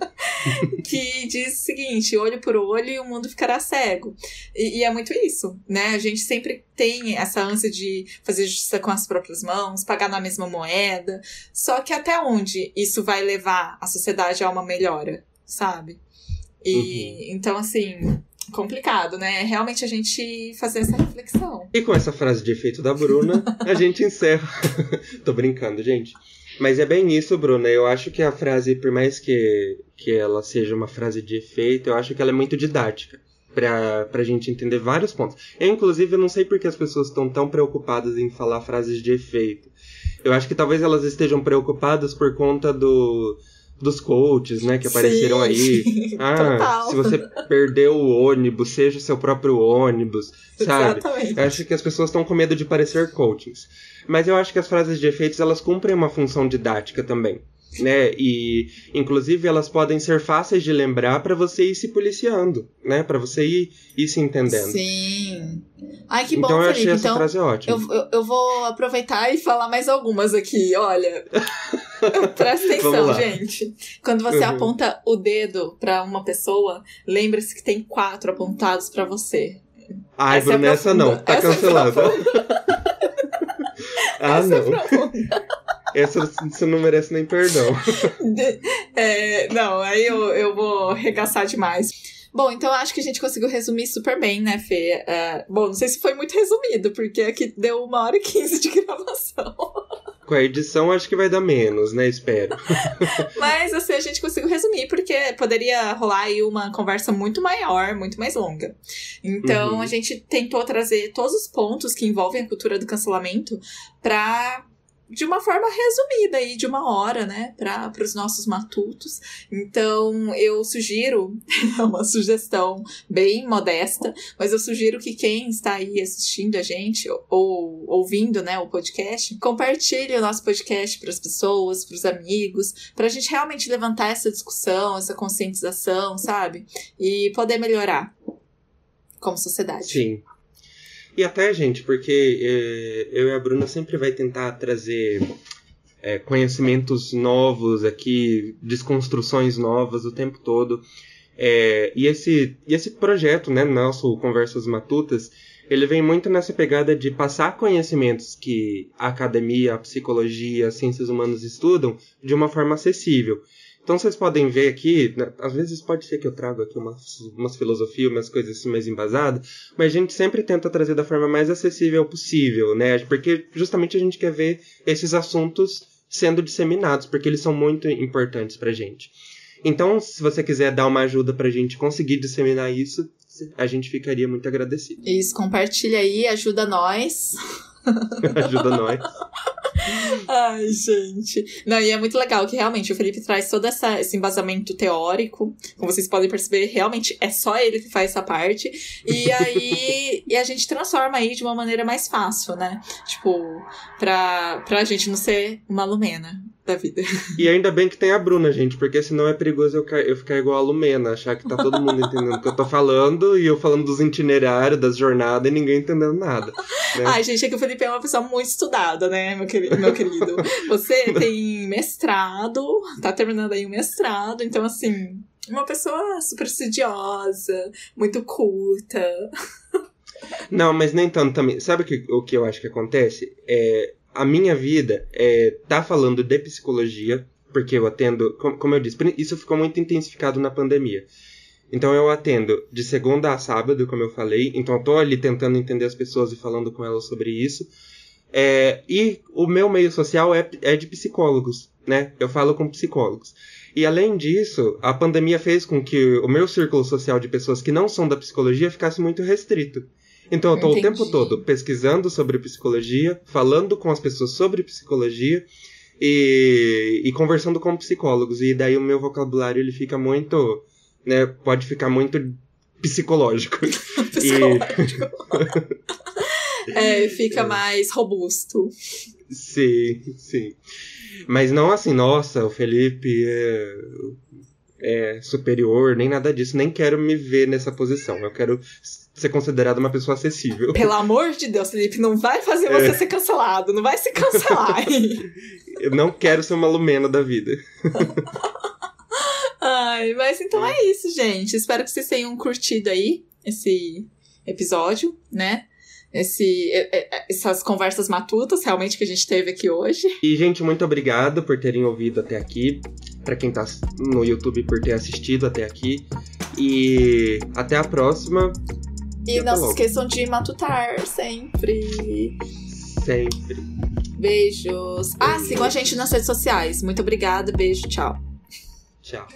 que diz o seguinte: olho por olho e o mundo ficará cego. E, e, é muito isso, né? A gente sempre tem essa ânsia de fazer justiça com as próprias mãos, pagar na mesma moeda. Só que até onde isso vai levar a sociedade a uma melhora, sabe? E uhum. então, assim, complicado, né? É realmente a gente fazer essa reflexão. E com essa frase de efeito da Bruna, a gente encerra. Tô brincando, gente. Mas é bem isso, Bruna. Eu acho que a frase, por mais que, que ela seja uma frase de efeito, eu acho que ela é muito didática. Pra, pra gente entender vários pontos. Eu, inclusive, eu não sei porque as pessoas estão tão preocupadas em falar frases de efeito. Eu acho que talvez elas estejam preocupadas por conta do, dos coaches, né, que apareceram Sim. aí. Ah, Total. se você perdeu o ônibus, seja o seu próprio ônibus, sabe? Exatamente. Eu acho que as pessoas estão com medo de parecer coaches. Mas eu acho que as frases de efeitos, elas cumprem uma função didática também. Né? E inclusive elas podem ser fáceis de lembrar para você ir se policiando, né? Para você ir, ir se entendendo. Sim. Ai, que bom, então, eu achei essa então, frase ótima. Eu, eu, eu vou aproveitar e falar mais algumas aqui. Olha, Presta atenção, gente. Quando você uhum. aponta o dedo para uma pessoa, lembre-se que tem quatro apontados para você. Ai, essa Bruna, é essa não. Tá essa é cancelada. ah, essa não. É essa você não merece nem perdão. É, não, aí eu, eu vou regaçar demais. Bom, então acho que a gente conseguiu resumir super bem, né, Fê? Uh, bom, não sei se foi muito resumido, porque aqui deu uma hora e quinze de gravação. Com a edição acho que vai dar menos, né? Espero. Mas assim, a gente conseguiu resumir, porque poderia rolar aí uma conversa muito maior, muito mais longa. Então uhum. a gente tentou trazer todos os pontos que envolvem a cultura do cancelamento para de uma forma resumida aí, de uma hora, né, para os nossos matutos. Então, eu sugiro, é uma sugestão bem modesta, mas eu sugiro que quem está aí assistindo a gente ou ouvindo, né, o podcast, compartilhe o nosso podcast para as pessoas, para os amigos, para a gente realmente levantar essa discussão, essa conscientização, sabe? E poder melhorar como sociedade. Sim. E até, gente, porque é, eu e a Bruna sempre vai tentar trazer é, conhecimentos novos aqui, desconstruções novas o tempo todo. É, e, esse, e esse projeto, né, nosso Conversas Matutas, ele vem muito nessa pegada de passar conhecimentos que a academia, a psicologia, as ciências humanas estudam de uma forma acessível. Então vocês podem ver aqui, né, às vezes pode ser que eu trago aqui umas, umas filosofias, umas coisas assim mais embasadas, mas a gente sempre tenta trazer da forma mais acessível possível, né? Porque justamente a gente quer ver esses assuntos sendo disseminados, porque eles são muito importantes pra gente. Então, se você quiser dar uma ajuda pra gente conseguir disseminar isso, a gente ficaria muito agradecido. Isso, compartilha aí, ajuda nós. ajuda nós. Ai, gente. Não, e é muito legal que realmente o Felipe traz todo essa, esse embasamento teórico. Como vocês podem perceber, realmente é só ele que faz essa parte. E aí e a gente transforma aí de uma maneira mais fácil, né? Tipo, pra, pra gente não ser uma lumena da vida. E ainda bem que tem a Bruna, gente, porque senão é perigoso eu, eu ficar igual a Lumena, achar que tá todo mundo entendendo o que eu tô falando e eu falando dos itinerários, das jornadas e ninguém entendendo nada. Né? Ai, gente, é que o Felipe é uma pessoa muito estudada, né, meu querido? Meu querido. Você tem mestrado, tá terminando aí o mestrado, então assim, uma pessoa super estudiosa, muito culta. Não, mas nem tanto também. Sabe o que, o que eu acho que acontece? É, a minha vida é tá falando de psicologia, porque eu atendo, como eu disse, isso ficou muito intensificado na pandemia. Então eu atendo de segunda a sábado, como eu falei. Então eu tô ali tentando entender as pessoas e falando com elas sobre isso. É, e o meu meio social é, é de psicólogos, né? Eu falo com psicólogos. E além disso, a pandemia fez com que o meu círculo social de pessoas que não são da psicologia ficasse muito restrito. Então eu tô Entendi. o tempo todo pesquisando sobre psicologia, falando com as pessoas sobre psicologia e, e conversando com psicólogos. E daí o meu vocabulário ele fica muito né, pode ficar muito psicológico. psicológico. E... é, fica mais robusto. Sim, sim. Mas não assim, nossa, o Felipe é, é superior, nem nada disso. Nem quero me ver nessa posição. Eu quero ser considerado uma pessoa acessível. Pelo amor de Deus, Felipe, não vai fazer você é. ser cancelado. Não vai se cancelar. Eu não quero ser uma lumena da vida. Ai, mas então é isso, gente. Espero que vocês tenham curtido aí esse episódio, né? Esse, essas conversas matutas realmente que a gente teve aqui hoje. E, gente, muito obrigado por terem ouvido até aqui. Para quem tá no YouTube, por ter assistido até aqui. E até a próxima. E, e não se esqueçam de matutar sempre. Sempre. Beijos. Ah, sigam a gente nas redes sociais. Muito obrigada. Beijo. Tchau. Tchau.